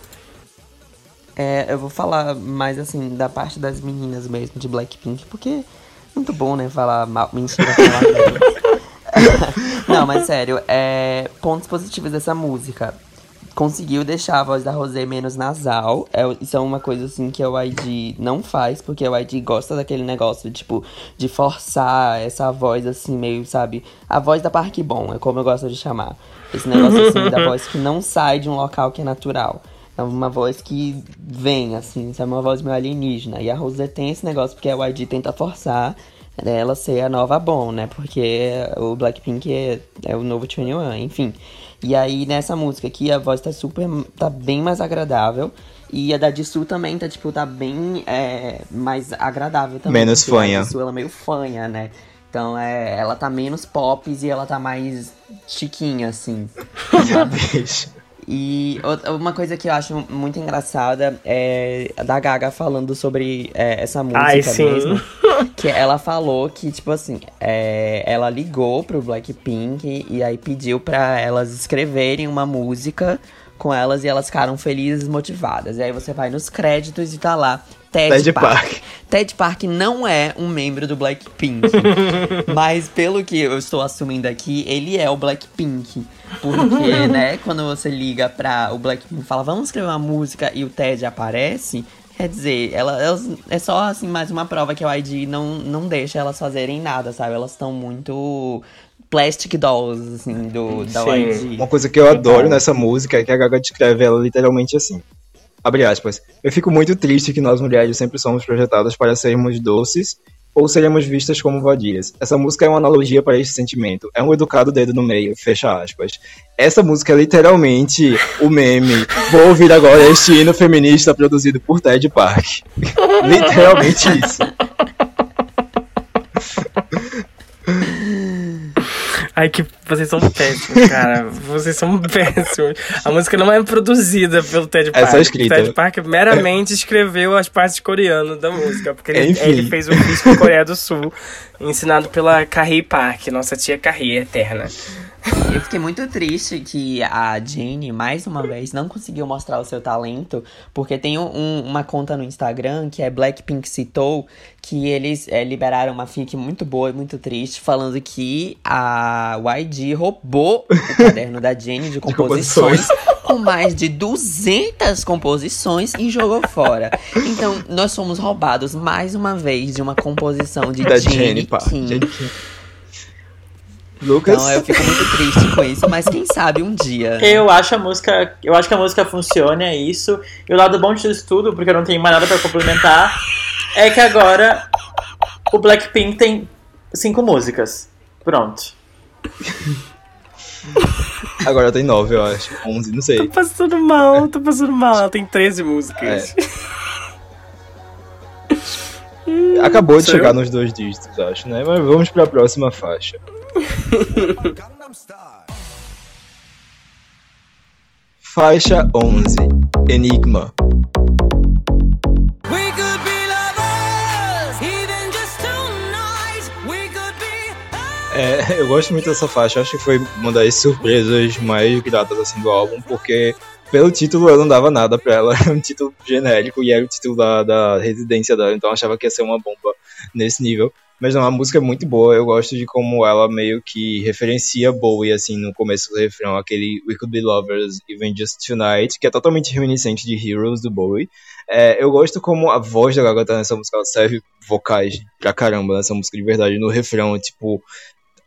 É, eu vou falar mais assim da parte das meninas mesmo de Blackpink, porque é muito bom, né? Falar mal, mentira, falar delas. Não, mas sério, é, pontos positivos dessa música. Conseguiu deixar a voz da Rosé menos nasal. É, isso é uma coisa assim que o ID não faz, porque o ID gosta daquele negócio, tipo, de forçar essa voz assim, meio, sabe? A voz da Park Bom, é como eu gosto de chamar. Esse negócio assim, da voz que não sai de um local que é natural. É uma voz que vem, assim, sabe? Uma voz meio alienígena. E a Rosé tem esse negócio porque a YG tenta forçar ela ser a nova Bom, né? Porque o Blackpink é, é o novo 21, enfim. E aí, nessa música aqui, a voz tá super... tá bem mais agradável. E a da Jisoo também tá, tipo, tá bem é, mais agradável também. Menos fanha. A Jisoo, ela é meio fanha, né? Então, é, ela tá menos pops e ela tá mais chiquinha, assim. E uma coisa que eu acho muito engraçada é a da Gaga falando sobre é, essa música Ai, sim. mesmo. Que ela falou que, tipo assim, é, ela ligou pro Blackpink e aí pediu pra elas escreverem uma música com elas e elas ficaram felizes e motivadas. E aí você vai nos créditos e tá lá. Ted, Ted Park. Park. Ted Park não é um membro do Blackpink. mas pelo que eu estou assumindo aqui, ele é o Blackpink. Porque, né, quando você liga pra o Blackpink e fala, vamos escrever uma música e o Ted aparece, quer dizer, ela, elas, é só assim mais uma prova que o ID não, não deixa elas fazerem nada, sabe? Elas estão muito plastic dolls, assim, do, da Sim. Uma coisa que eu adoro nessa música é que a Gaga descreve ela literalmente assim. Abre aspas. Eu fico muito triste que nós mulheres sempre somos projetadas para sermos doces ou seremos vistas como vadias. Essa música é uma analogia para esse sentimento. É um educado dedo no meio, fecha aspas. Essa música é literalmente o meme. Vou ouvir agora este hino feminista produzido por Ted Park. literalmente isso. Ai, que vocês são péssimos, cara. vocês são péssimos. A música não é produzida pelo Ted É Park. só escrita. O Ted Park meramente escreveu as partes coreanas da música. Porque ele, ele fez o disco Coreia do Sul, ensinado pela Carrie Park, nossa tia Carrie eterna. Eu fiquei muito triste que a Jane, mais uma vez, não conseguiu mostrar o seu talento, porque tem um- um- uma conta no Instagram que é Blackpink Citou, que eles é, liberaram uma fic muito boa e muito triste, falando que a YG roubou o caderno da Jane de composições, com mais de 200 composições e jogou fora. Então, nós fomos roubados mais uma vez de uma composição de Da Jane. Kim. Lucas. Então eu fico muito triste com isso, mas quem sabe um dia. né? Eu acho a música. Eu acho que a música funciona, é isso. E o lado bom disso tudo, porque eu não tenho mais nada pra complementar, é que agora o Blackpink tem cinco músicas. Pronto. Agora tem nove, eu acho. Onze, não sei. Tô passando mal, tô passando mal. Ela tem 13 músicas. Acabou de Sou chegar eu? nos dois dígitos, acho, né? Mas vamos pra próxima faixa. Faixa 11. Enigma. É, eu gosto muito dessa faixa, acho que foi uma das surpresas mais gratas assim do álbum, porque pelo título eu não dava nada pra ela, era um título genérico e era o título da, da residência dela, então eu achava que ia ser uma bomba nesse nível. Mas não, a música é muito boa, eu gosto de como ela meio que referencia Bowie, assim, no começo do refrão, aquele We Could Be Lovers Even Just Tonight, que é totalmente reminiscente de Heroes do Bowie. É, eu gosto como a voz da Gaga tá nessa música, ela serve vocais pra caramba nessa música de verdade, no refrão, tipo,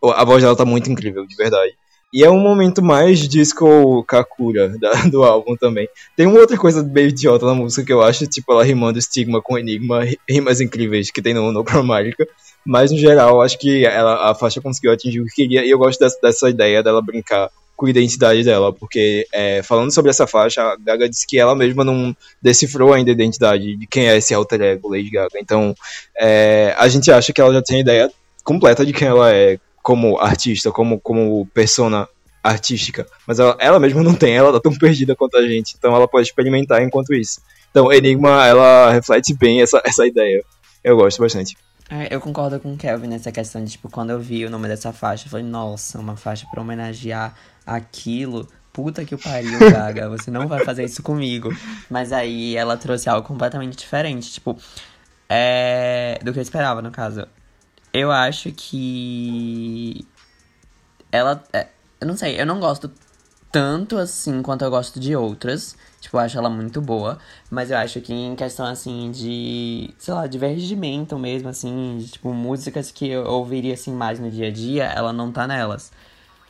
a voz dela tá muito incrível, de verdade. E é um momento mais disco Kakura da- do álbum também. Tem uma outra coisa meio idiota na música que eu acho, tipo, ela rimando estigma com enigma, ri- rimas incríveis que tem no, no Chromatica. Mas no geral, acho que ela, a faixa conseguiu atingir o que queria. E eu gosto dessa, dessa ideia dela brincar com a identidade dela. Porque, é, falando sobre essa faixa, a Gaga disse que ela mesma não decifrou ainda a identidade de quem é esse alter ego Lady Gaga. Então, é, a gente acha que ela já tem a ideia completa de quem ela é como artista, como, como persona artística, mas ela, ela mesma não tem, ela tá tão perdida quanto a gente, então ela pode experimentar enquanto isso. Então, Enigma, ela reflete bem essa, essa ideia. Eu gosto bastante. É, eu concordo com o Kelvin nessa questão de, tipo, quando eu vi o nome dessa faixa, eu falei, nossa, uma faixa pra homenagear aquilo. Puta que o pariu, Gaga, você não vai fazer isso comigo. Mas aí ela trouxe algo completamente diferente, tipo, é... do que eu esperava, no caso. Eu acho que. Ela. é, Eu não sei, eu não gosto tanto assim quanto eu gosto de outras. Tipo, eu acho ela muito boa. Mas eu acho que em questão, assim, de, sei lá, divertimento mesmo, assim, de, tipo, músicas que eu ouviria, assim, mais no dia a dia, ela não tá nelas.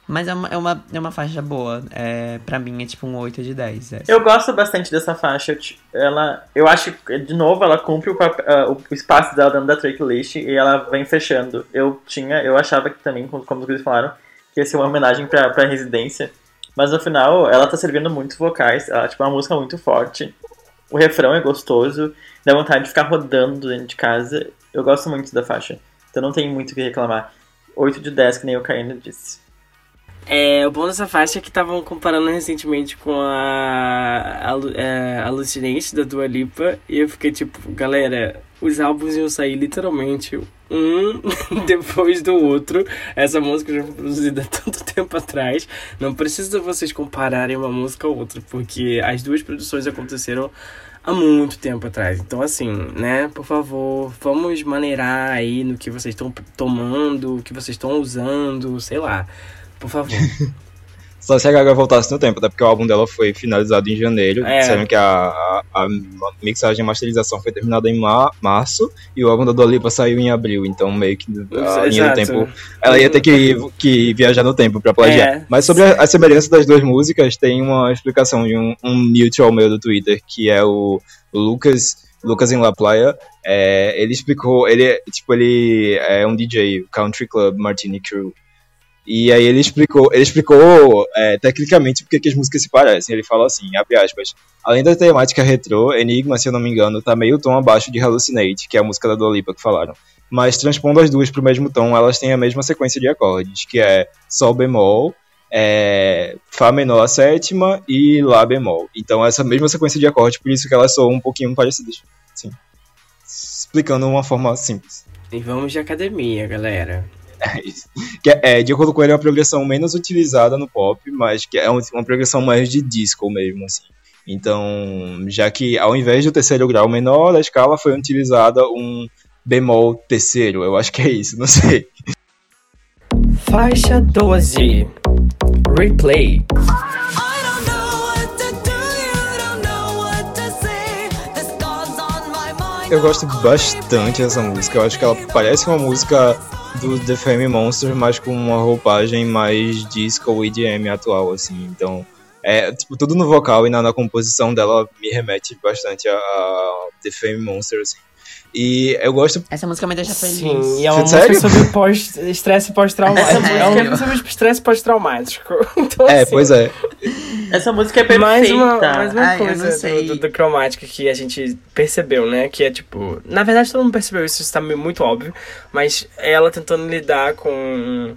Mas é uma, é uma, é uma faixa boa. É, pra mim é tipo um 8 de 10. essa. Eu gosto bastante dessa faixa. Ela, eu acho que, de novo, ela cumpre o, pap- ah, o- espaço dela dentro da tracklist e ela vem fechando. Eu tinha, eu achava que também, como os falaram, que ia ser uma homenagem pra, pra residência. Mas no final, ela tá servindo muitos vocais. Ela, tipo, é uma música muito forte. O refrão é gostoso. Dá vontade de ficar rodando dentro de casa. Eu gosto muito da faixa. Então não tem muito o que reclamar. 8 de 10, que nem o Caíno disse. É, o bom dessa faixa é que estavam comparando recentemente com a, a, Lu- é, Hallucinate da Dua Lipa e eu fiquei tipo, galera, os álbuns iam sair literalmente um depois do outro. Essa música já foi produzida tanto tempo atrás. Não precisa vocês compararem uma música a outra, porque as duas produções aconteceram há muito tempo atrás. Então, assim, né, por favor, vamos maneirar aí no que vocês estão tomando, o que vocês estão usando, sei lá. Por favor. Só se a Gaga voltasse no tempo, até porque o álbum dela foi finalizado em janeiro. É. Disseram que a, a, a mixagem e masterização foi terminada em ma- março e o álbum da Dua Lipa saiu em abril. Então, meio que a linha do tempo. Ela ia ter que, que viajar no tempo pra plagiar. É. Mas sobre a, a semelhança das duas músicas, tem uma explicação de um, um mutual meu do Twitter, que é o Lucas. Lucas em La Playa, é, ele explicou, ele, é- tipo, ele é um DJ, Country Club Martini Crew, e aí ele explicou, ele explicou é, tecnicamente porque que as músicas se parecem. Ele fala assim, abre aspas, além da temática retrô, Enigma, se eu não me engano, tá meio tom abaixo de Hallucinate, que é a música da Dua Lipa que falaram. Mas transpondo as duas pro mesmo tom, elas têm a mesma sequência de acordes, que é Sol bemol, é, Fá menor a sétima e Lá bemol. Então essa mesma sequência de acordes, por isso que elas são um pouquinho parecidas. Sim. Explicando de uma forma simples. e vamos de academia, galera. É isso. Que é, é, de acordo com ele, é uma progressão menos utilizada no pop, mas que é um- uma progressão mais de disco mesmo, assim. Então, já que ao invés do terceiro grau menor da escala foi utilizada um bemol terceiro, eu acho que é isso, não sei. Faixa 12. Replay. Eu gosto bastante dessa música, eu acho que ela parece uma música do The Fame Monsters, mas com uma roupagem mais disco EDM atual, assim, então... É, tipo, tudo no vocal e na, na composição dela me remete bastante a, a The Fame Monsters, assim. E eu gosto Essa música me deixa feliz. Sim, e é uma Sério? música sobre pós- estresse pós-traumático. Essa É uma música- música sobre estresse pós-traumático. Então, É, assim, pois é. Essa música é perfeita. Mais uma, mais uma Ai, coisa do, do, do cromática que a gente percebeu, né? Que é tipo. Na verdade, todo mundo percebeu isso, isso tá muito óbvio. Mas ela tentando lidar com.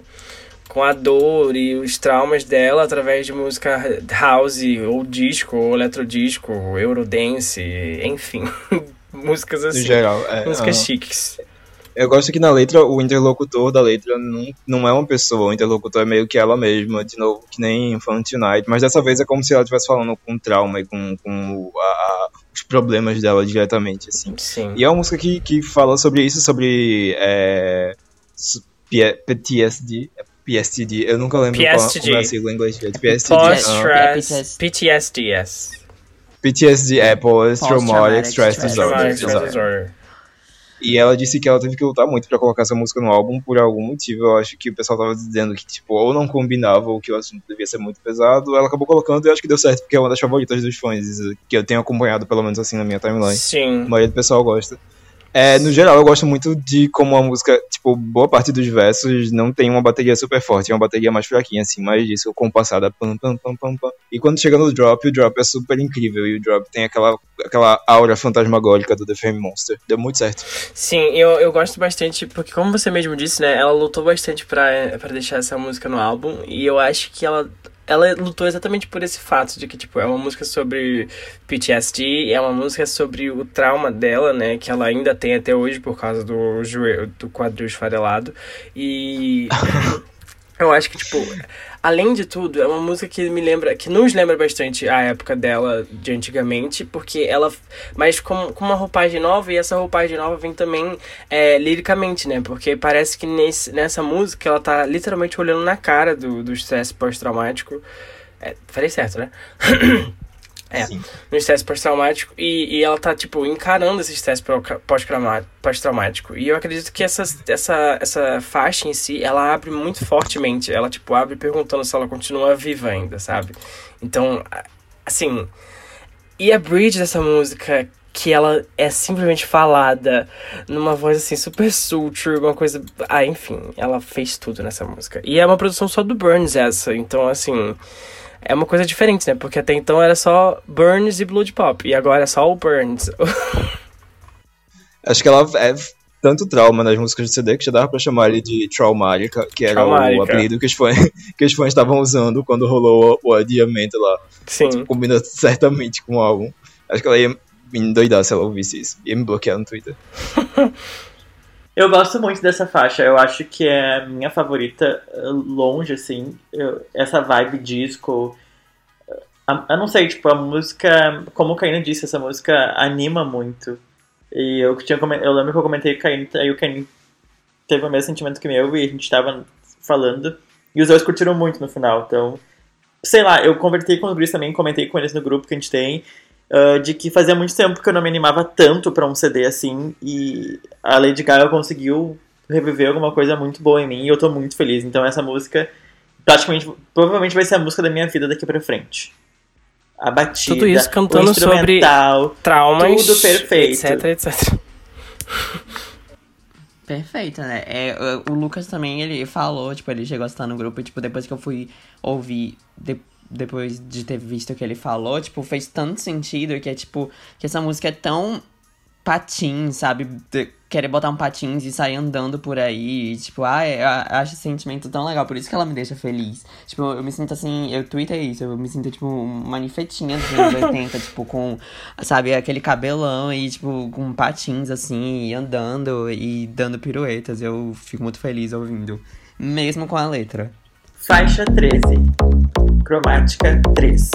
Com a dor e os traumas dela através de música house, ou disco, ou eletrodisco, ou eurodance, enfim. músicas No assim. geral. É, músicas aham. chiques. Eu gosto que na letra, o interlocutor da letra não, não é uma pessoa, o interlocutor é meio que ela mesma, de novo, que nem Fun Tonight, mas dessa vez é como se ela estivesse falando com trauma e com, com a- a- os problemas dela diretamente, assim. Sim. E é uma música que, que fala sobre isso, sobre é, PTSD, é PSTD, eu nunca lembro qual, PSTD. como é a sigla em inglês. PSTD. É PTSD, yes. PTSD é Post-Traumatic Post-Traumatic Stress Stress Disorder, Traumatic Disorder. stress exato. disorder. E ela disse que ela teve que lutar muito pra colocar essa música no álbum por algum motivo. Eu acho que o pessoal tava dizendo que, tipo, ou não combinava ou que o assunto devia ser muito pesado. Ela acabou colocando e eu acho que deu certo, porque é uma das favoritas dos fãs, que eu tenho acompanhado, pelo menos assim, na minha timeline. Sim. A maioria do pessoal gosta. É, no geral, eu gosto muito de como a música, tipo, boa parte dos versos não tem uma bateria super forte, é uma bateria mais fraquinha, assim, mais disso, compassada, pam, pam, pam, pam, pam. E quando chega no drop, o drop é super incrível, e o drop tem aquela, aquela aura fantasmagórica do The Fame Monster. Deu muito certo. Sim, eu, eu gosto bastante, porque como você mesmo disse, né, ela lutou bastante pra deixar essa música no álbum, e eu acho que ela ela lutou exatamente por esse fato de que, tipo, é uma música sobre PTSD, é uma música sobre o trauma dela, né, que ela ainda tem até hoje por causa do joelho, do quadril esfarelado. E eu acho que, tipo, além de tudo, é uma música que me lembra, que nos lembra bastante a época dela de antigamente, porque ela, mas com, com uma roupagem nova, e essa roupagem nova vem também é, liricamente, né? Porque parece que nesse, nessa música ela tá literalmente olhando na cara do, do estresse pós-traumático. É, falei certo, né? É, Sim. no estresse pós-traumático e, e ela tá, tipo, encarando esse estresse pós-traumático. E eu acredito que essa, essa, essa faixa em si, ela abre muito fortemente. Ela, tipo, abre perguntando se ela continua viva ainda, sabe? Então, assim. E a bridge dessa música, que ela é simplesmente falada numa voz, assim, super sultry, uma coisa. Ah, enfim, ela fez tudo nessa música. E é uma produção só do Burns, essa. Então, assim é uma coisa diferente, né? Porque até então era só Burns e Blood Pop. E agora é só o Burns. Acho que ela é tanto trauma nas músicas do CD que já dava pra chamar ele de Traumática, que era o Traumática. apelido que os fãs que os fãs estavam usando quando rolou o, o adiamento lá. Sim. Combina certamente com o álbum. Acho que ela ia me endoidar se ela ouvisse isso. Ia me bloquear no Twitter. Eu gosto muito dessa faixa, eu acho que é a minha favorita eh, longe, assim. Eu- essa vibe disco. eh, Eu não sei, tipo, a música, como o Caíno disse, essa música anima muito. E eu, tinha, eu lembro que eu comentei com o Caíno, aí o Caíno teve o mesmo sentimento que eu e a gente tava falando. E os dois curtiram muito no final, então. Sei lá, eu convertei com os Gris também, comentei com eles no grupo que a gente tem. Ah, de que fazia muito tempo que eu não me animava tanto pra um CD assim. E a Lady Gaga conseguiu reviver alguma coisa muito boa em mim e eu tô muito feliz. Então essa música, praticamente, provavelmente vai ser a música da minha vida daqui pra frente. A batida, Tudo isso cantando o instrumental, Traumas. Tudo perfeito. Etc, etc. Perfeito, né? É, o- o Lucas também, ele falou, tipo, ele chegou a estar no grupo e, tipo, depois que eu fui ouvir, de- depois de ter visto o que ele falou, tipo, fez tanto sentido que é, tipo, que essa música é tão patins, sabe? De- querer botar um patins e sair andando por aí, e, tipo, ah, eu acho esse sentimento tão legal, por isso que ela me deixa feliz. Tipo, eu me sinto assim, eu tuitei isso, eu me sinto, tipo, uma ninfetinha dos anos 80, tipo, com, sabe, aquele cabelão e, tipo, com patins, assim, e andando e dando piruetas. Eu fico muito feliz ouvindo, mesmo com a letra. Faixa 13. Cromática 3.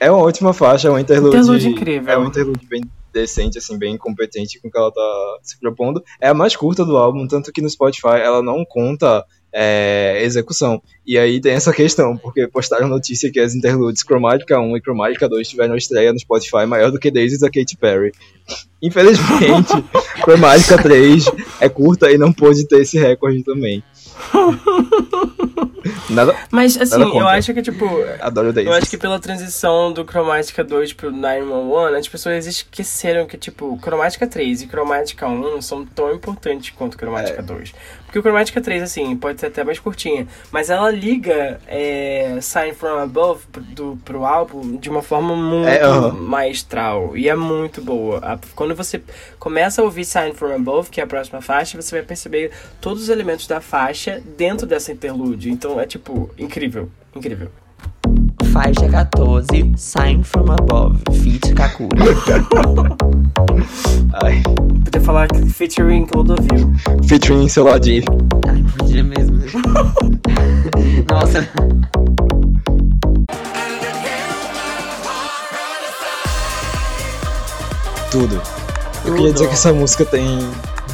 É uma ótima faixa, é um interlude. Interlude incrível. É um interlude bem decente, assim, bem competente com o que ela tá se propondo. É a mais curta do álbum, tanto que no Spotify ela não conta é, execução. E aí tem essa questão, porque postaram notícia que as interludes Chromatica 1 e Chromatica 2 tiveram estreia no Spotify maior do que Daisy da Katy Perry. Infelizmente, Chromatica 3 é curta e não pôde ter esse recorde também. Nada, Mas, assim, Nada eu acho que, tipo. adoro Daisy. Eu acho que pela transição do Chromatica 2 pro 911, as pessoas esqueceram que, tipo, Chromatica 3 e Chromatica 1 são tão importantes quanto Chromatica É. 2. Porque o Chromatica 3, assim, pode ser até mais curtinha, mas ela liga é, Sign From Above pro- do, pro álbum de uma forma muito É, maestral. E é muito boa. Quando você começa a ouvir Sign From Above, que é a próxima faixa, você vai perceber todos os elementos da faixa dentro dessa interlude. Então é, tipo, incrível. Incrível. Faixa 14, Sign From Above, feat Kakura. Ai, Podia falar que featuring Clodovil. featuring Celadinho. Ai, podia mesmo. Nossa. Tudo. Eu queria dizer que essa música tem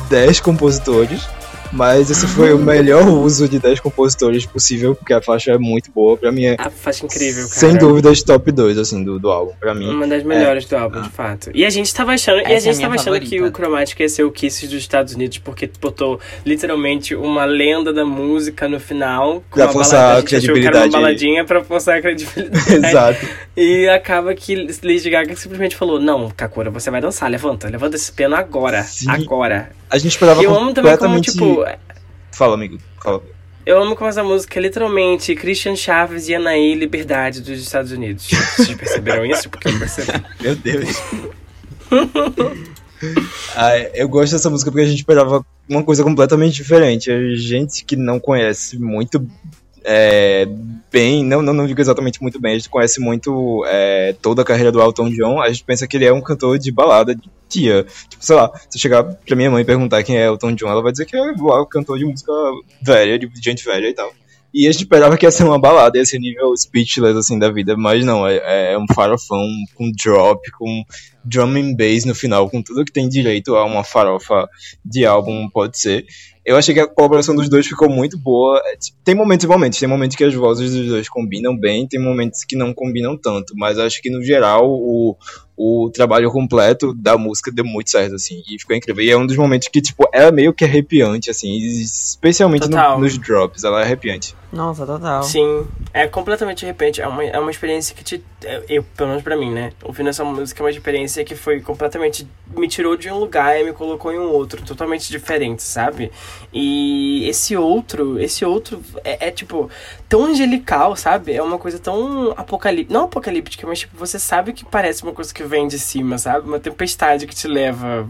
10 compositores Mas esse foi o melhor uso de 10 compositores possível, porque a faixa é muito boa. Pra mim é, A faixa incrível, cara. sem dúvidas, top 2, assim, do, do álbum. Pra mim. Uma das melhores do álbum, de fato. E a gente tava achando, e a Essa é a gente achando que o Chromatic ia ser o Kiss dos Estados Unidos, porque botou literalmente uma lenda da música no final. Com Pra uma forçar balada, a a gente achou que era uma credibilidade. baladinha pra forçar a credibilidade. Exato. E acaba que Lady Gaga simplesmente falou: Não, Kakura, você vai dançar, levanta, levanta esse piano agora. Sim. Agora. A gente esperava eu amo também como, completamente... tipo, Fala, amigo. Fala. eu amo como essa música é literalmente Christian Chaves e Anaí Liberdade dos Estados Unidos. Vocês perceberam isso? Porque eu percebi. Meu Deus. Ah, eu gosto dessa música porque a gente esperava uma coisa completamente diferente. A gente que não conhece muito é, bem, não, não, não digo exatamente muito bem, a gente conhece muito é, toda a carreira do Elton John, a gente pensa que ele é um cantor de balada de tia. Tipo, sei lá, se eu chegar pra minha mãe e perguntar quem é Elton John, ela vai dizer que é igual cantor de música velha, de gente velha e tal. E a gente esperava que ia ser uma balada, ia ser nível speechless, assim, da vida, mas não, é, é um farofão com drop, com drum and bass no final, com tudo que tem direito a uma farofa de álbum, pode ser. Eu achei que a colaboração dos dois ficou muito boa. É, Tem momentos e momentos, tem momentos que as vozes dos dois combinam bem, tem momentos que não combinam tanto, mas acho que no geral o, o trabalho completo da música deu muito certo, assim, e ficou incrível. E é um dos momentos que, tipo, é meio que arrepiante, assim, especialmente no- nos drops, ela é arrepiante. Nossa, total. Sim, é completamente de repente. É uma, é uma experiência que te. Eu, eu, pelo menos pra mim, né? Ouvindo essa música é uma experiência que foi completamente. Me tirou de um lugar e me colocou em um outro, totalmente diferente, sabe? E esse outro, esse outro é, é, tipo tão angelical, sabe? É uma coisa tão apocalíptica. Não apocalíptica, mas tipo, você sabe que parece uma coisa que vem de cima, sabe? Uma tempestade que te leva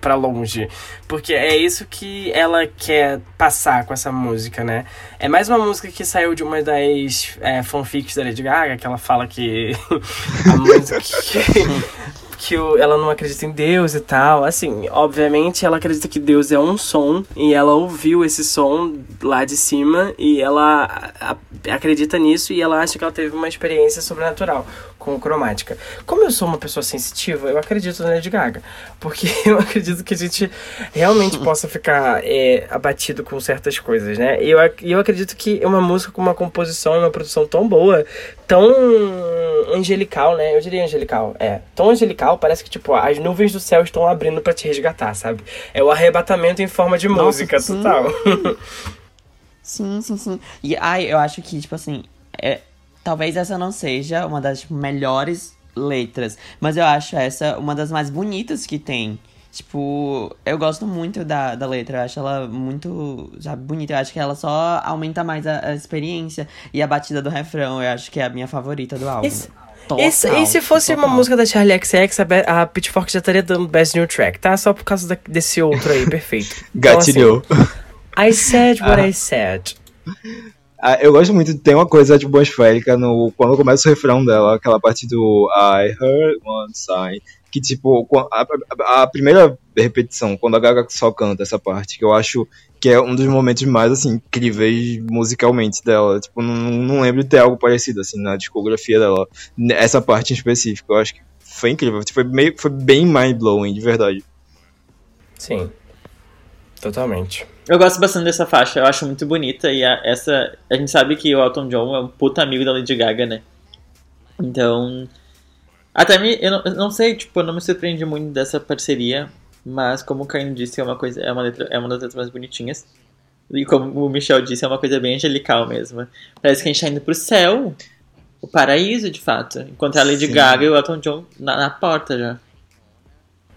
pra longe. Porque é isso que ela quer passar com essa música, né? É mais uma música que saiu de uma das é, fanfics da Lady Gaga, que ela fala que a música que, que o- ela não acredita em Deus e tal. Assim, obviamente ela acredita que Deus é um som e ela ouviu esse som lá de cima e ela a- acredita nisso e ela acha que ela teve uma experiência sobrenatural com cromática. Como eu sou uma pessoa sensitiva, eu acredito na Lady Gaga. Porque eu acredito que a gente realmente possa ficar é, abatido com certas coisas, né? E eu, eu acredito que uma música com uma composição e uma produção tão boa, tão angelical, né? Eu diria angelical, é. Tão angelical, parece que, tipo, as nuvens do céu estão abrindo pra te resgatar, sabe? É o arrebatamento em forma de Nossa, música, sim. total. Sim, sim, sim. E ai, eu acho que, tipo assim, é, talvez essa não seja uma das tipo, melhores letras, mas eu acho essa uma das mais bonitas que tem. Tipo, eu gosto muito da, da letra, eu acho ela muito, sabe, bonita. Eu acho que ela só aumenta mais a, a experiência. E a batida do refrão, eu acho que é a minha favorita do álbum. Esse- Total, Esse- e se fosse uma total. música da Charlie XX, a, a Pitchfork já estaria dando Best New Track, tá? Só por causa da- desse outro aí, perfeito. Então, assim, Gatilhou. I said what Ah. I said. Ah, eu gosto muito, tem uma coisa tipo atmosférica no, quando começa o refrão dela, aquela parte do I heard one sign, que tipo, a, a- a primeira repetição, quando a Gaga só canta essa parte, que eu acho que é um dos momentos mais, assim, incríveis musicalmente dela, tipo, não, não lembro de ter algo parecido, assim, na discografia dela, essa parte em específico, eu acho que foi incrível, tipo, foi, meio, foi bem mind-blowing, de verdade. Sim. Totalmente. Eu gosto bastante dessa faixa, eu acho muito bonita e a, essa a gente sabe que o Elton John é um puta amigo da Lady Gaga, né? Então, até me eu não, eu não sei, tipo, eu não me surpreendi muito dessa parceria, mas como o Caio disse, é uma coisa, é uma letra, é uma das letras mais bonitinhas. E como o Michel disse, é uma coisa bem angelical mesmo. Parece que a gente tá indo pro céu, o paraíso, de fato. Enquanto a Lady Sim. Gaga e o Elton John na, na porta já.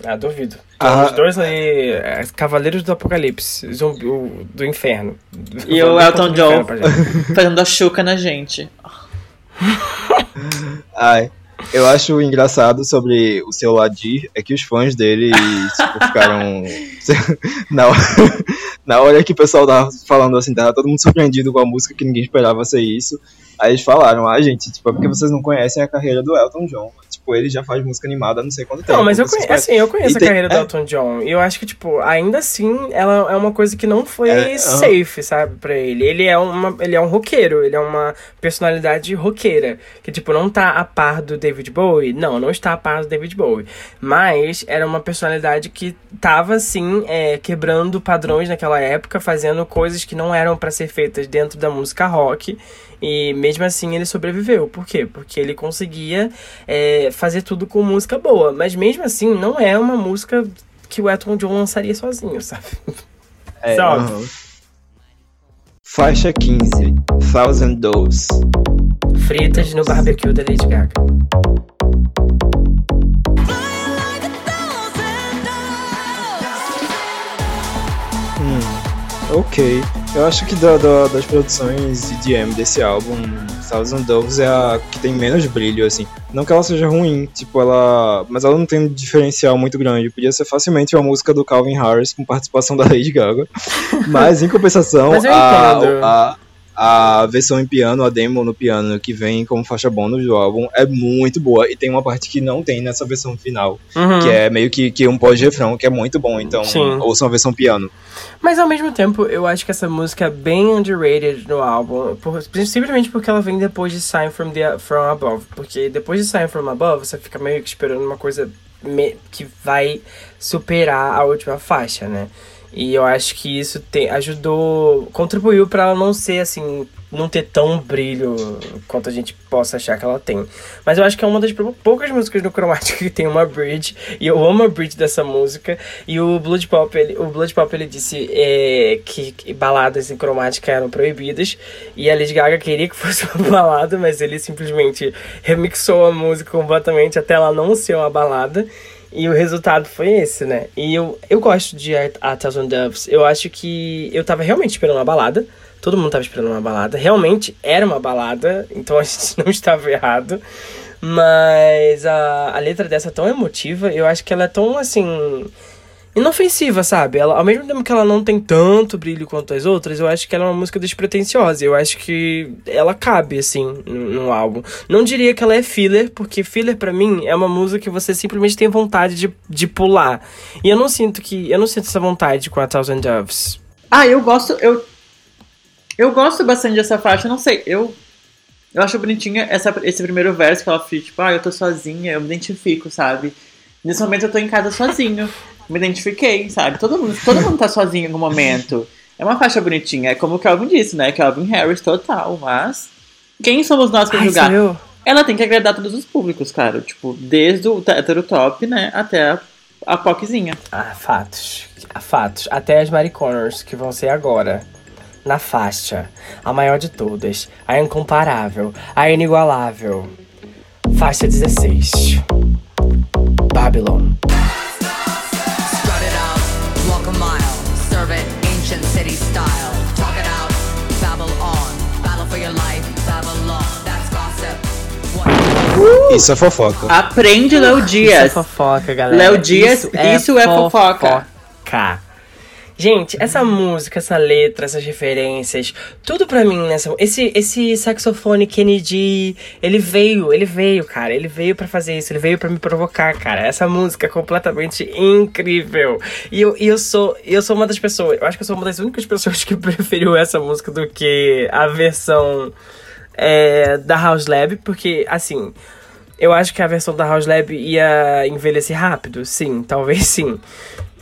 Ah, duvido. Ah. Os dois aí, é, Cavaleiros do Apocalipse, zumbi, o- do inferno. E o Elton John. Fazendo a chuca na gente. Ai, eu acho engraçado sobre o seu Ladir é que os fãs dele tipo, ficaram. na, hora, na hora que o pessoal tava falando assim, tava todo mundo surpreendido com a música que ninguém esperava ser isso. Aí eles falaram, ah, gente, tipo, é porque vocês não conhecem a carreira do Elton John. Tipo, ele já faz música animada há não sei quanto tempo. Não, mas eu conheço, assim, eu conheço E a tem- carreira do é. Elton John. E eu acho que, tipo, ainda assim, ela é uma coisa que não foi É, safe, sabe, pra ele. Ele é, uma, ele é um roqueiro, ele é uma personalidade roqueira. Que, tipo, não tá a par do David Bowie. Não, não está a par do David Bowie. Mas era uma personalidade que tava, assim, é, quebrando padrões naquela época, fazendo coisas que não eram pra ser feitas dentro da música rock. E mesmo assim ele sobreviveu. Por quê? Porque ele conseguia é, fazer tudo com música boa. Mas mesmo assim, não é uma música que o Elton John lançaria sozinho, sabe? É, Sabe? aham. Faixa 15, Thousand Doves. Fritas no barbecue da Lady Gaga. Ok. Eu acho que da- da- das produções EDM desse álbum, Thousand Doves é a que tem menos brilho, assim. Não que ela seja ruim, tipo, ela. Mas ela não tem um diferencial muito grande. Podia ser facilmente uma música do Calvin Harris com participação da Lady Gaga. Mas em compensação, Mas a, a, a versão em piano, a demo no piano, que vem como faixa bônus do álbum, é muito boa. E tem uma parte que não tem nessa versão final. Uhum. Que é meio que, que um pós-refrão, que é muito bom. Então, Sim. ouçam a versão piano. Mas ao mesmo tempo, eu acho que essa música é bem underrated no álbum. Por, simplesmente porque ela vem depois de Sign from, the, from Above. Porque depois de Sign from Above, você fica meio que esperando uma coisa me- que vai superar a última faixa, né? E eu acho que isso te, ajudou, contribuiu pra ela não ser assim, não ter tão brilho quanto a gente possa achar que ela tem. Mas eu acho que é uma das pou- poucas músicas do Chromatic que tem uma bridge, e eu amo a bridge dessa música. E o Blood Pop, ele, o Blood Pop ele disse é, que, que baladas em cromática eram proibidas, e a Lady Gaga queria que fosse uma balada, mas ele simplesmente remixou a música completamente até ela não ser uma balada. E o resultado foi esse, né? E eu, eu gosto de A Thousand Doves. Eu acho que eu tava realmente esperando uma balada. Todo mundo tava esperando uma balada. Realmente era uma balada, então a gente não estava errado. Mas a, a letra dessa é tão emotiva, eu acho que ela é tão assim. Inofensiva, sabe? Ela, ao mesmo tempo que ela não tem tanto brilho quanto as outras, eu acho que ela é uma música despretensiosa. Eu acho que ela cabe, assim, no, no álbum. Não diria que ela é filler, porque filler pra mim é uma música que você simplesmente tem vontade de, de pular. E eu não sinto que. Eu não sinto essa vontade com a Thousand Doves. Ah, eu gosto. Eu, eu gosto bastante dessa faixa, não sei. Eu, eu acho bonitinha essa, esse primeiro verso que ela fica, tipo, ah, eu tô sozinha, eu me identifico, sabe? Nesse momento eu tô em casa sozinho. Me identifiquei, sabe? Todo mundo, todo mundo tá sozinho em algum momento. É uma faixa bonitinha, é como o Calvin disse, né? Calvin Harris total, mas. Quem somos nós pra Ai, julgar? Ela tem que agradar todos os públicos, cara. Tipo, desde o hétero top, né? Até a, a POCzinha. Ah, fatos. Ah, Fatos. Até as Mariconers, que vão ser agora. Na faixa. A maior de todas. A incomparável. A inigualável. Faixa 16. Babylon. Ancient city style. Talk it out, babble on, battle for your life, Babylon. That's gossip. What? Isso é fofoca. Aprende, Léo Isso é Dias. fofoca, galera. Léo Dias, isso é fofoca. fofoca. Gente, essa música, essa letra, essas referências, tudo pra mim nessa. Esse, esse saxofone Kennedy, ele veio, ele veio, cara. Ele veio pra fazer isso, ele veio pra me provocar, cara. Essa música é completamente incrível. E eu, e eu sou eu sou uma das pessoas, eu acho que eu sou uma das únicas pessoas que preferiu essa música do que a versão é, da House Lab, porque, assim, eu acho que a versão da House Lab ia envelhecer rápido, sim, talvez sim.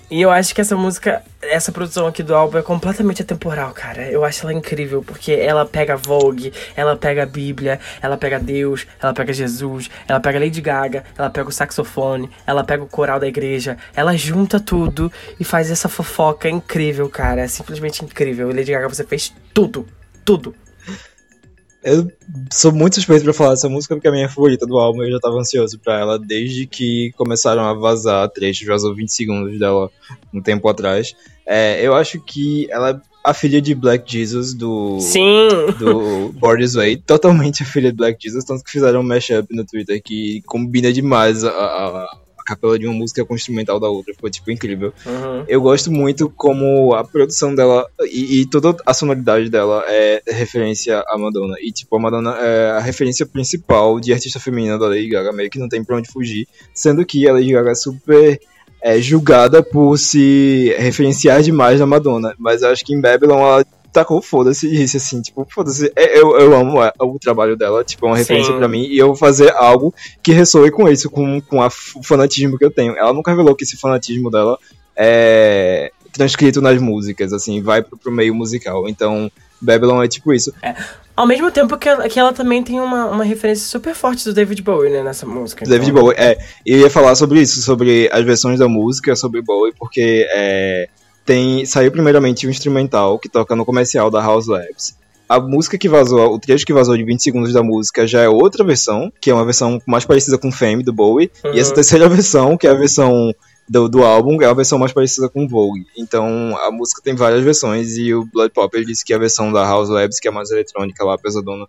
E eu acho que essa música, essa produção aqui do álbum é completamente atemporal, cara. Eu acho ela incrível, porque ela pega Vogue, ela pega a Bíblia, ela pega Deus, ela pega Jesus, ela pega Lady Gaga, ela pega o saxofone, ela pega o coral da igreja, ela junta tudo e faz essa fofoca incrível, cara. É simplesmente incrível. Lady Gaga, você fez tudo, tudo. Eu sou muito suspeito pra falar dessa música porque é a minha favorita do álbum. Eu já tava ansioso pra ela desde que começaram a vazar trechos, vazou 20 segundos dela um tempo atrás. É, eu acho que ela é a filha de Black Jesus do, Sim! do Borders Way, totalmente a filha de Black Jesus, tanto que fizeram um mashup no Twitter que combina demais a- a capela de uma música com o instrumental da outra. Ficou, tipo, incrível. Uhum. Eu gosto muito como a produção dela e, e toda a sonoridade dela é referência à Madonna. E, tipo, a Madonna é a referência principal de artista feminina da Lady Gaga, meio que não tem pra onde fugir. Sendo que a Lady Gaga é super é, julgada por se referenciar demais da Madonna. Mas eu acho que em Babylon ela tacou foda-se e disse assim, tipo, foda-se, é, eu, eu amo é, o trabalho dela, tipo, é uma referência pra mim, e eu vou fazer algo que ressoe com isso, com, com a, o fanatismo que eu tenho. Ela nunca revelou que esse fanatismo dela é transcrito nas músicas, assim, vai pro, pro meio musical. Então, Babylon é tipo isso. Ao mesmo tempo que ela, que ela também tem uma, uma referência super forte do David Bowie, né, nessa música. David então- Bowie, é, eu ia falar sobre isso, sobre as versões da música, sobre Bowie, porque é, tem, saiu primeiramente um instrumental que toca no comercial da House Labs. A música que vazou, o trecho que vazou de 20 segundos da música já é outra versão, que é uma versão mais parecida com Fame do Bowie, e essa Uhum. terceira versão, que é a versão do, do álbum, é a versão mais parecida com Vogue. Então a música tem várias versões e o Blood Popper disse que a versão da House Labs, que é mais eletrônica lá, pesadona,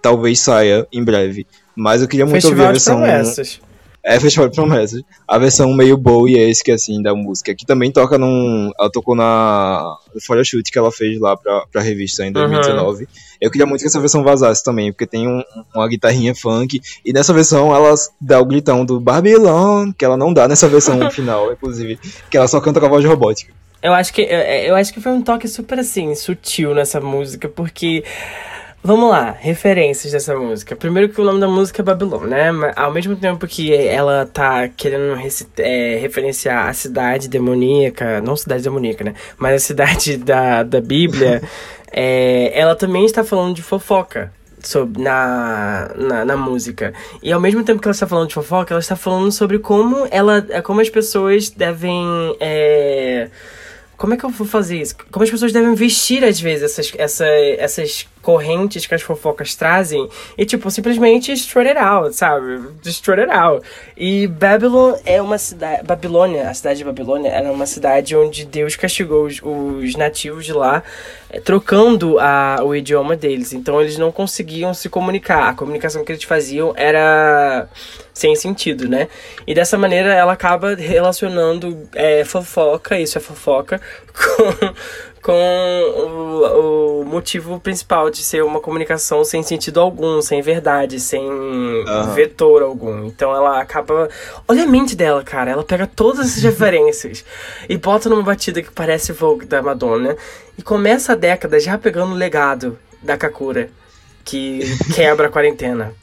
talvez saia em breve. Mas eu queria muito ouvir a Festival de versão. promessas. É Festival de Promessas. A versão meio Bowie é esse que assim da música, que também toca num. Ela tocou na no photoshoot que ela fez lá pra, pra revista em 2019. Eu queria muito que essa versão vazasse também, porque tem um- uma guitarrinha funk. E nessa versão ela dá o gritão do Babylon, que ela não dá nessa versão final, inclusive. Que ela só canta com a voz robótica. Eu acho que eu, eu acho que foi um toque super assim, sutil nessa música, porque Vamos lá, referências dessa música. Primeiro que o nome da música é Babylon, né? Mas ao mesmo tempo que ela tá querendo é, referenciar a cidade demoníaca, não cidade demoníaca, né? Mas a cidade da, da Bíblia, é, ela também está falando de fofoca. Sobre, na, na, na música. E ao mesmo tempo que ela está falando de fofoca, ela está falando sobre como ela. como as pessoas devem. é, como é que eu vou fazer isso? Como as pessoas devem vestir, às vezes, essas, essa, essas correntes que as fofocas trazem e, tipo, simplesmente strut it out, sabe? Strut it out. E Babylon é uma cidade. Babilônia, a cidade de Babilônia, era uma cidade onde Deus castigou os, os nativos de lá, eh, trocando a, o idioma deles. Então eles não conseguiam se comunicar. A comunicação que eles faziam era sem sentido, né? E dessa maneira ela acaba relacionando é, fofoca, isso é fofoca, com, com o, o motivo principal de ser uma comunicação sem sentido algum, sem verdade, sem vetor algum. Então ela acaba. Olha a mente dela, cara. Ela pega todas essas referências e bota numa batida que parece Vogue da Madonna e começa a década já pegando o legado da Kakura, que quebra a quarentena.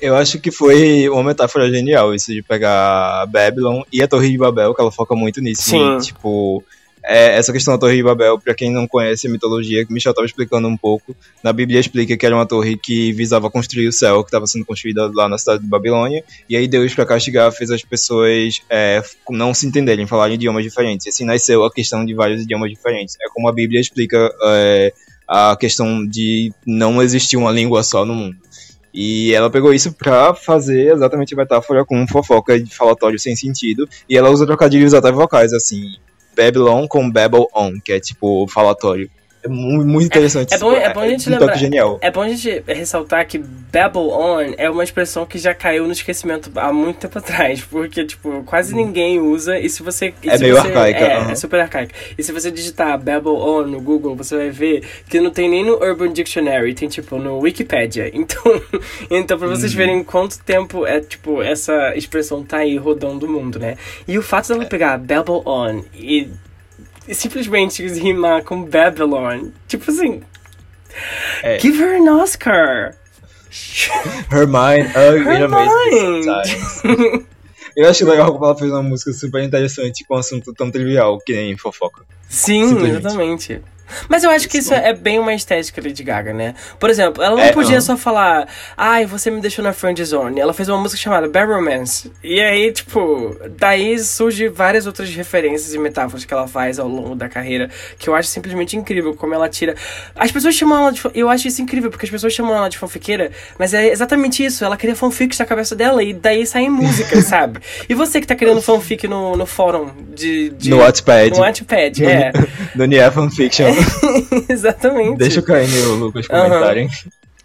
Eu acho que foi uma metáfora genial isso de pegar Babylon e a Torre de Babel, que ela foca muito nisso. Sim. E, tipo, é, essa questão da Torre de Babel, pra quem não conhece a mitologia, que Michel tava explicando um pouco, na Bíblia explica que era uma torre que visava construir o céu, que estava sendo construída lá na cidade de Babilônia, e aí Deus, pra castigar, fez as pessoas é, não se entenderem, falarem idiomas diferentes. E assim nasceu a questão de vários idiomas diferentes. É como a Bíblia explica é, a questão de não existir uma língua só no mundo. E ela pegou isso pra fazer exatamente a metáfora com fofoca de falatório sem sentido. E ela usa trocadilhos até vocais, assim. Babylon com Babel on, que é tipo falatório. É mu- muito interessante. É bom, é bom a gente um lembrar. toque genial. É bom a gente ressaltar que Babylon é uma expressão que já caiu no esquecimento há muito tempo atrás, porque tipo quase ninguém usa e se você e. É se meio você- arcaica, é, aham. é super arcaica. E se você digitar Babylon no Google, você vai ver que não tem nem no Urban Dictionary, tem tipo no Wikipedia. Então, então Uhum. vocês verem quanto tempo é tipo essa expressão tá aí rodando o mundo, né? E o fato dela pegar Babylon e e simplesmente rimar com Babylon. Tipo assim. É. Give her an Oscar! Her mind, uh, Her mind. Eu acho legal como ela fez uma música super interessante com um assunto tão trivial que nem fofoca. Sim, Simplesmente. exatamente. Mas eu acho que isso é bem uma estética Lady Gaga, né? Por exemplo, ela não É, podia aham. só falar, ai, você me deixou na friend zone. Ela fez uma música chamada Bad Romance. E aí, tipo, daí surge várias outras referências e metáforas que ela faz ao longo da carreira, que eu acho simplesmente incrível, como ela tira. As pessoas chamam ela de. Eu acho isso incrível, porque as pessoas chamam ela de fanfiqueira, mas é exatamente isso. Ela cria fanfics na cabeça dela e daí saem músicas, sabe? E você que tá criando fanfic no, no fórum de. de No Wattpad. No Wattpad, é. No Nia Fanfiction. Exatamente. Deixa o Caio e o Lucas Aham. comentarem.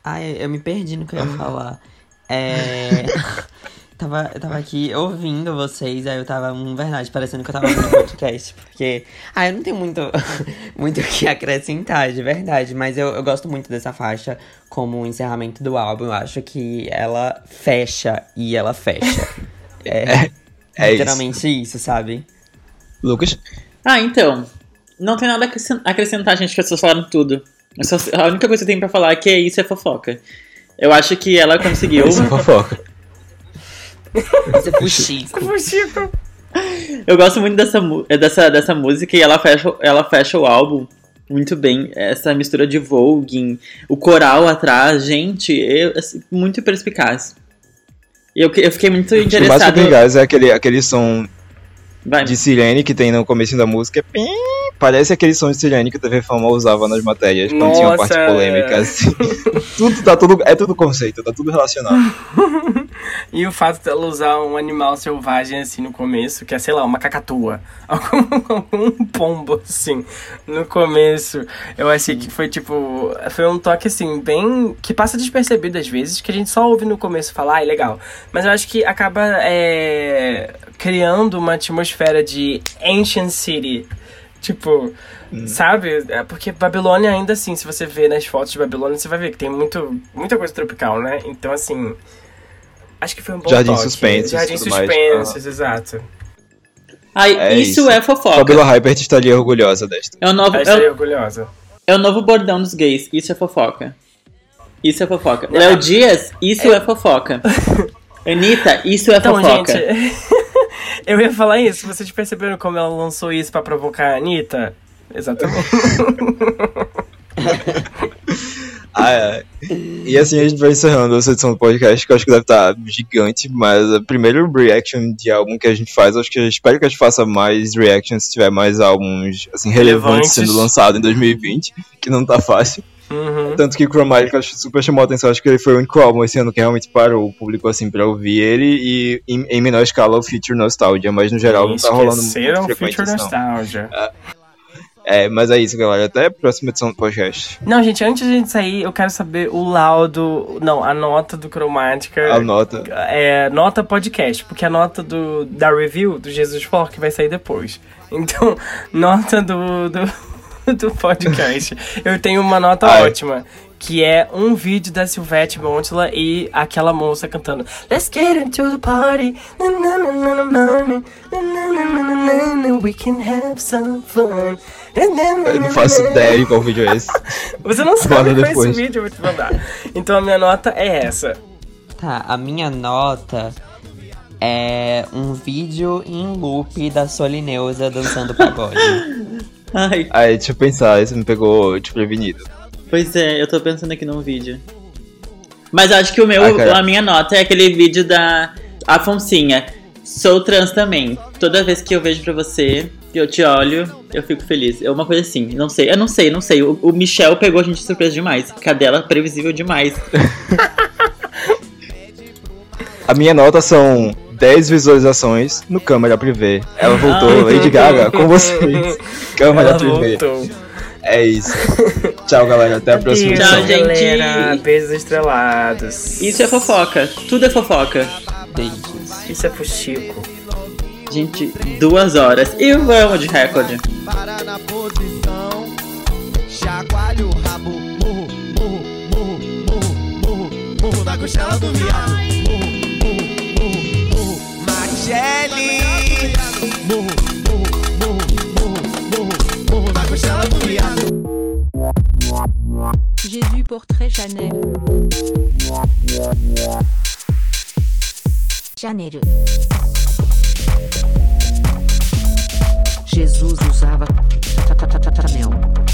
Ai, eu me perdi no que eu ia falar. É. tava, eu tava aqui ouvindo vocês, aí eu tava, hum, verdade, parecendo que eu tava ouvindo podcast, porque. Ah, eu não tenho muito muito o que acrescentar, de verdade, mas eu, eu gosto muito dessa faixa como encerramento do álbum. Eu acho que ela fecha e ela fecha. É, É isso. literalmente isso. sabe? Lucas? Ah, então. Não tem nada a acrescen- acrescentar, gente, que as pessoas falaram tudo. Só- a única coisa que eu tenho pra falar é que é isso é fofoca. Eu acho que ela conseguiu. Isso é fofoca. Isso é fuxico. Fuxico. Eu gosto muito dessa, eh, dessa, dessa música e ela fecha, ela fecha o álbum muito bem. Essa mistura de voguing, o coral atrás, gente, eu, assim, muito perspicaz. E eu, eu fiquei muito O mais interessado. fica em gás é aquele, aquele som Vai. de sirene que tem no começo da música. Pim, Parece aquele som de sirene que o TV Fama usava nas matérias quando tinha uma parte polêmica. Assim. tudo, tá tudo, é tudo conceito, tá tudo relacionado. E o fato dela usar um animal selvagem assim no começo, que é, sei lá, uma cacatua. Algum, algum pombo, assim, no começo. Eu achei que foi tipo. Foi um toque assim, bem. que passa despercebido às vezes, que a gente só ouve no começo falar, ah, é legal. Mas eu acho que acaba é, criando uma atmosfera de Ancient City. Tipo, sabe? É porque Babilônia, ainda assim, se você ver nas fotos de Babilônia, você vai ver que tem muito, muita coisa tropical, né? Então, assim. Acho que foi um bom Jardim toque. Suspensos, Jardim. Suspensos, exato. Ai, É isso, isso. é fofoca. Fabiola Hypert estaria orgulhosa desta. É o, novo, é, estaria o, orgulhosa. é o novo bordão dos gays. Isso é fofoca. Isso é fofoca. Léo Dias, isso é, fofoca. Anitta, isso é Então, fofoca. gente, eu ia falar isso. Vocês perceberam como ela lançou isso pra provocar a Anitta? Exatamente. Ah, é. E assim a gente vai encerrando essa edição do podcast, que eu acho que deve estar gigante, mas a primeira reaction de álbum que a gente faz, acho que eu espero que a gente faça mais reactions se tiver mais álbuns assim, relevantes Relevantes. sendo lançados em 2020, que não tá fácil. Uhum. Tanto que o Chromatic acho super chamou a atenção, acho que ele foi o único álbum esse ano que realmente parou o público assim pra ouvir ele e em, em menor escala o Feature Nostalgia, mas no geral não tá rolando muito não. Nostalgia. É, mas é isso, galera. Até a próxima edição do podcast. Não, gente, antes de a gente sair, eu quero saber o laudo. Não, a nota do Cromática. A nota. É, nota podcast, porque a nota do, da review do Jesus Fork vai sair depois. Então, nota do, do, do podcast. Eu tenho uma nota Ai. ótima. Que é um vídeo da Silvete Montila e aquela moça cantando Let's get into the party We can have some fun Eu não faço ideia de qual vídeo é esse Você não sabe qual depois. esse vídeo, eu vou te mandar Então a minha nota é essa Tá, a minha nota é um vídeo em loop da Solineusa dançando pagode Ai, Aí, deixa eu pensar, esse me pegou desprevenido. pois é, eu tô pensando aqui num vídeo. Mas acho que o meu, Ah, a minha nota é aquele vídeo da Afonsinha. Sou trans também. Toda vez que eu vejo pra você, eu te olho, eu fico feliz. É uma coisa assim, não sei. Eu não sei, não sei. O, o Michel pegou a gente de surpresa demais. Cadela previsível demais. A minha nota são 10 visualizações no câmera privê. Ela voltou, Ah. Lady Gaga, com vocês. Câmera Ela privê. voltou. É isso. Tchau, galera. Até a próxima Tchau, edição. gente. galera. Beijos estrelados. Isso é fofoca. Tudo é fofoca. Beijos. Isso é fuxico. Gente, duas horas. E vamos de recorde. para na posição. Chacoalha o rabo, murro, murro, murro, murro, murro, murro na costela do viado. Jésus portrait Chanel. Chanel. Jesus usava Chanel.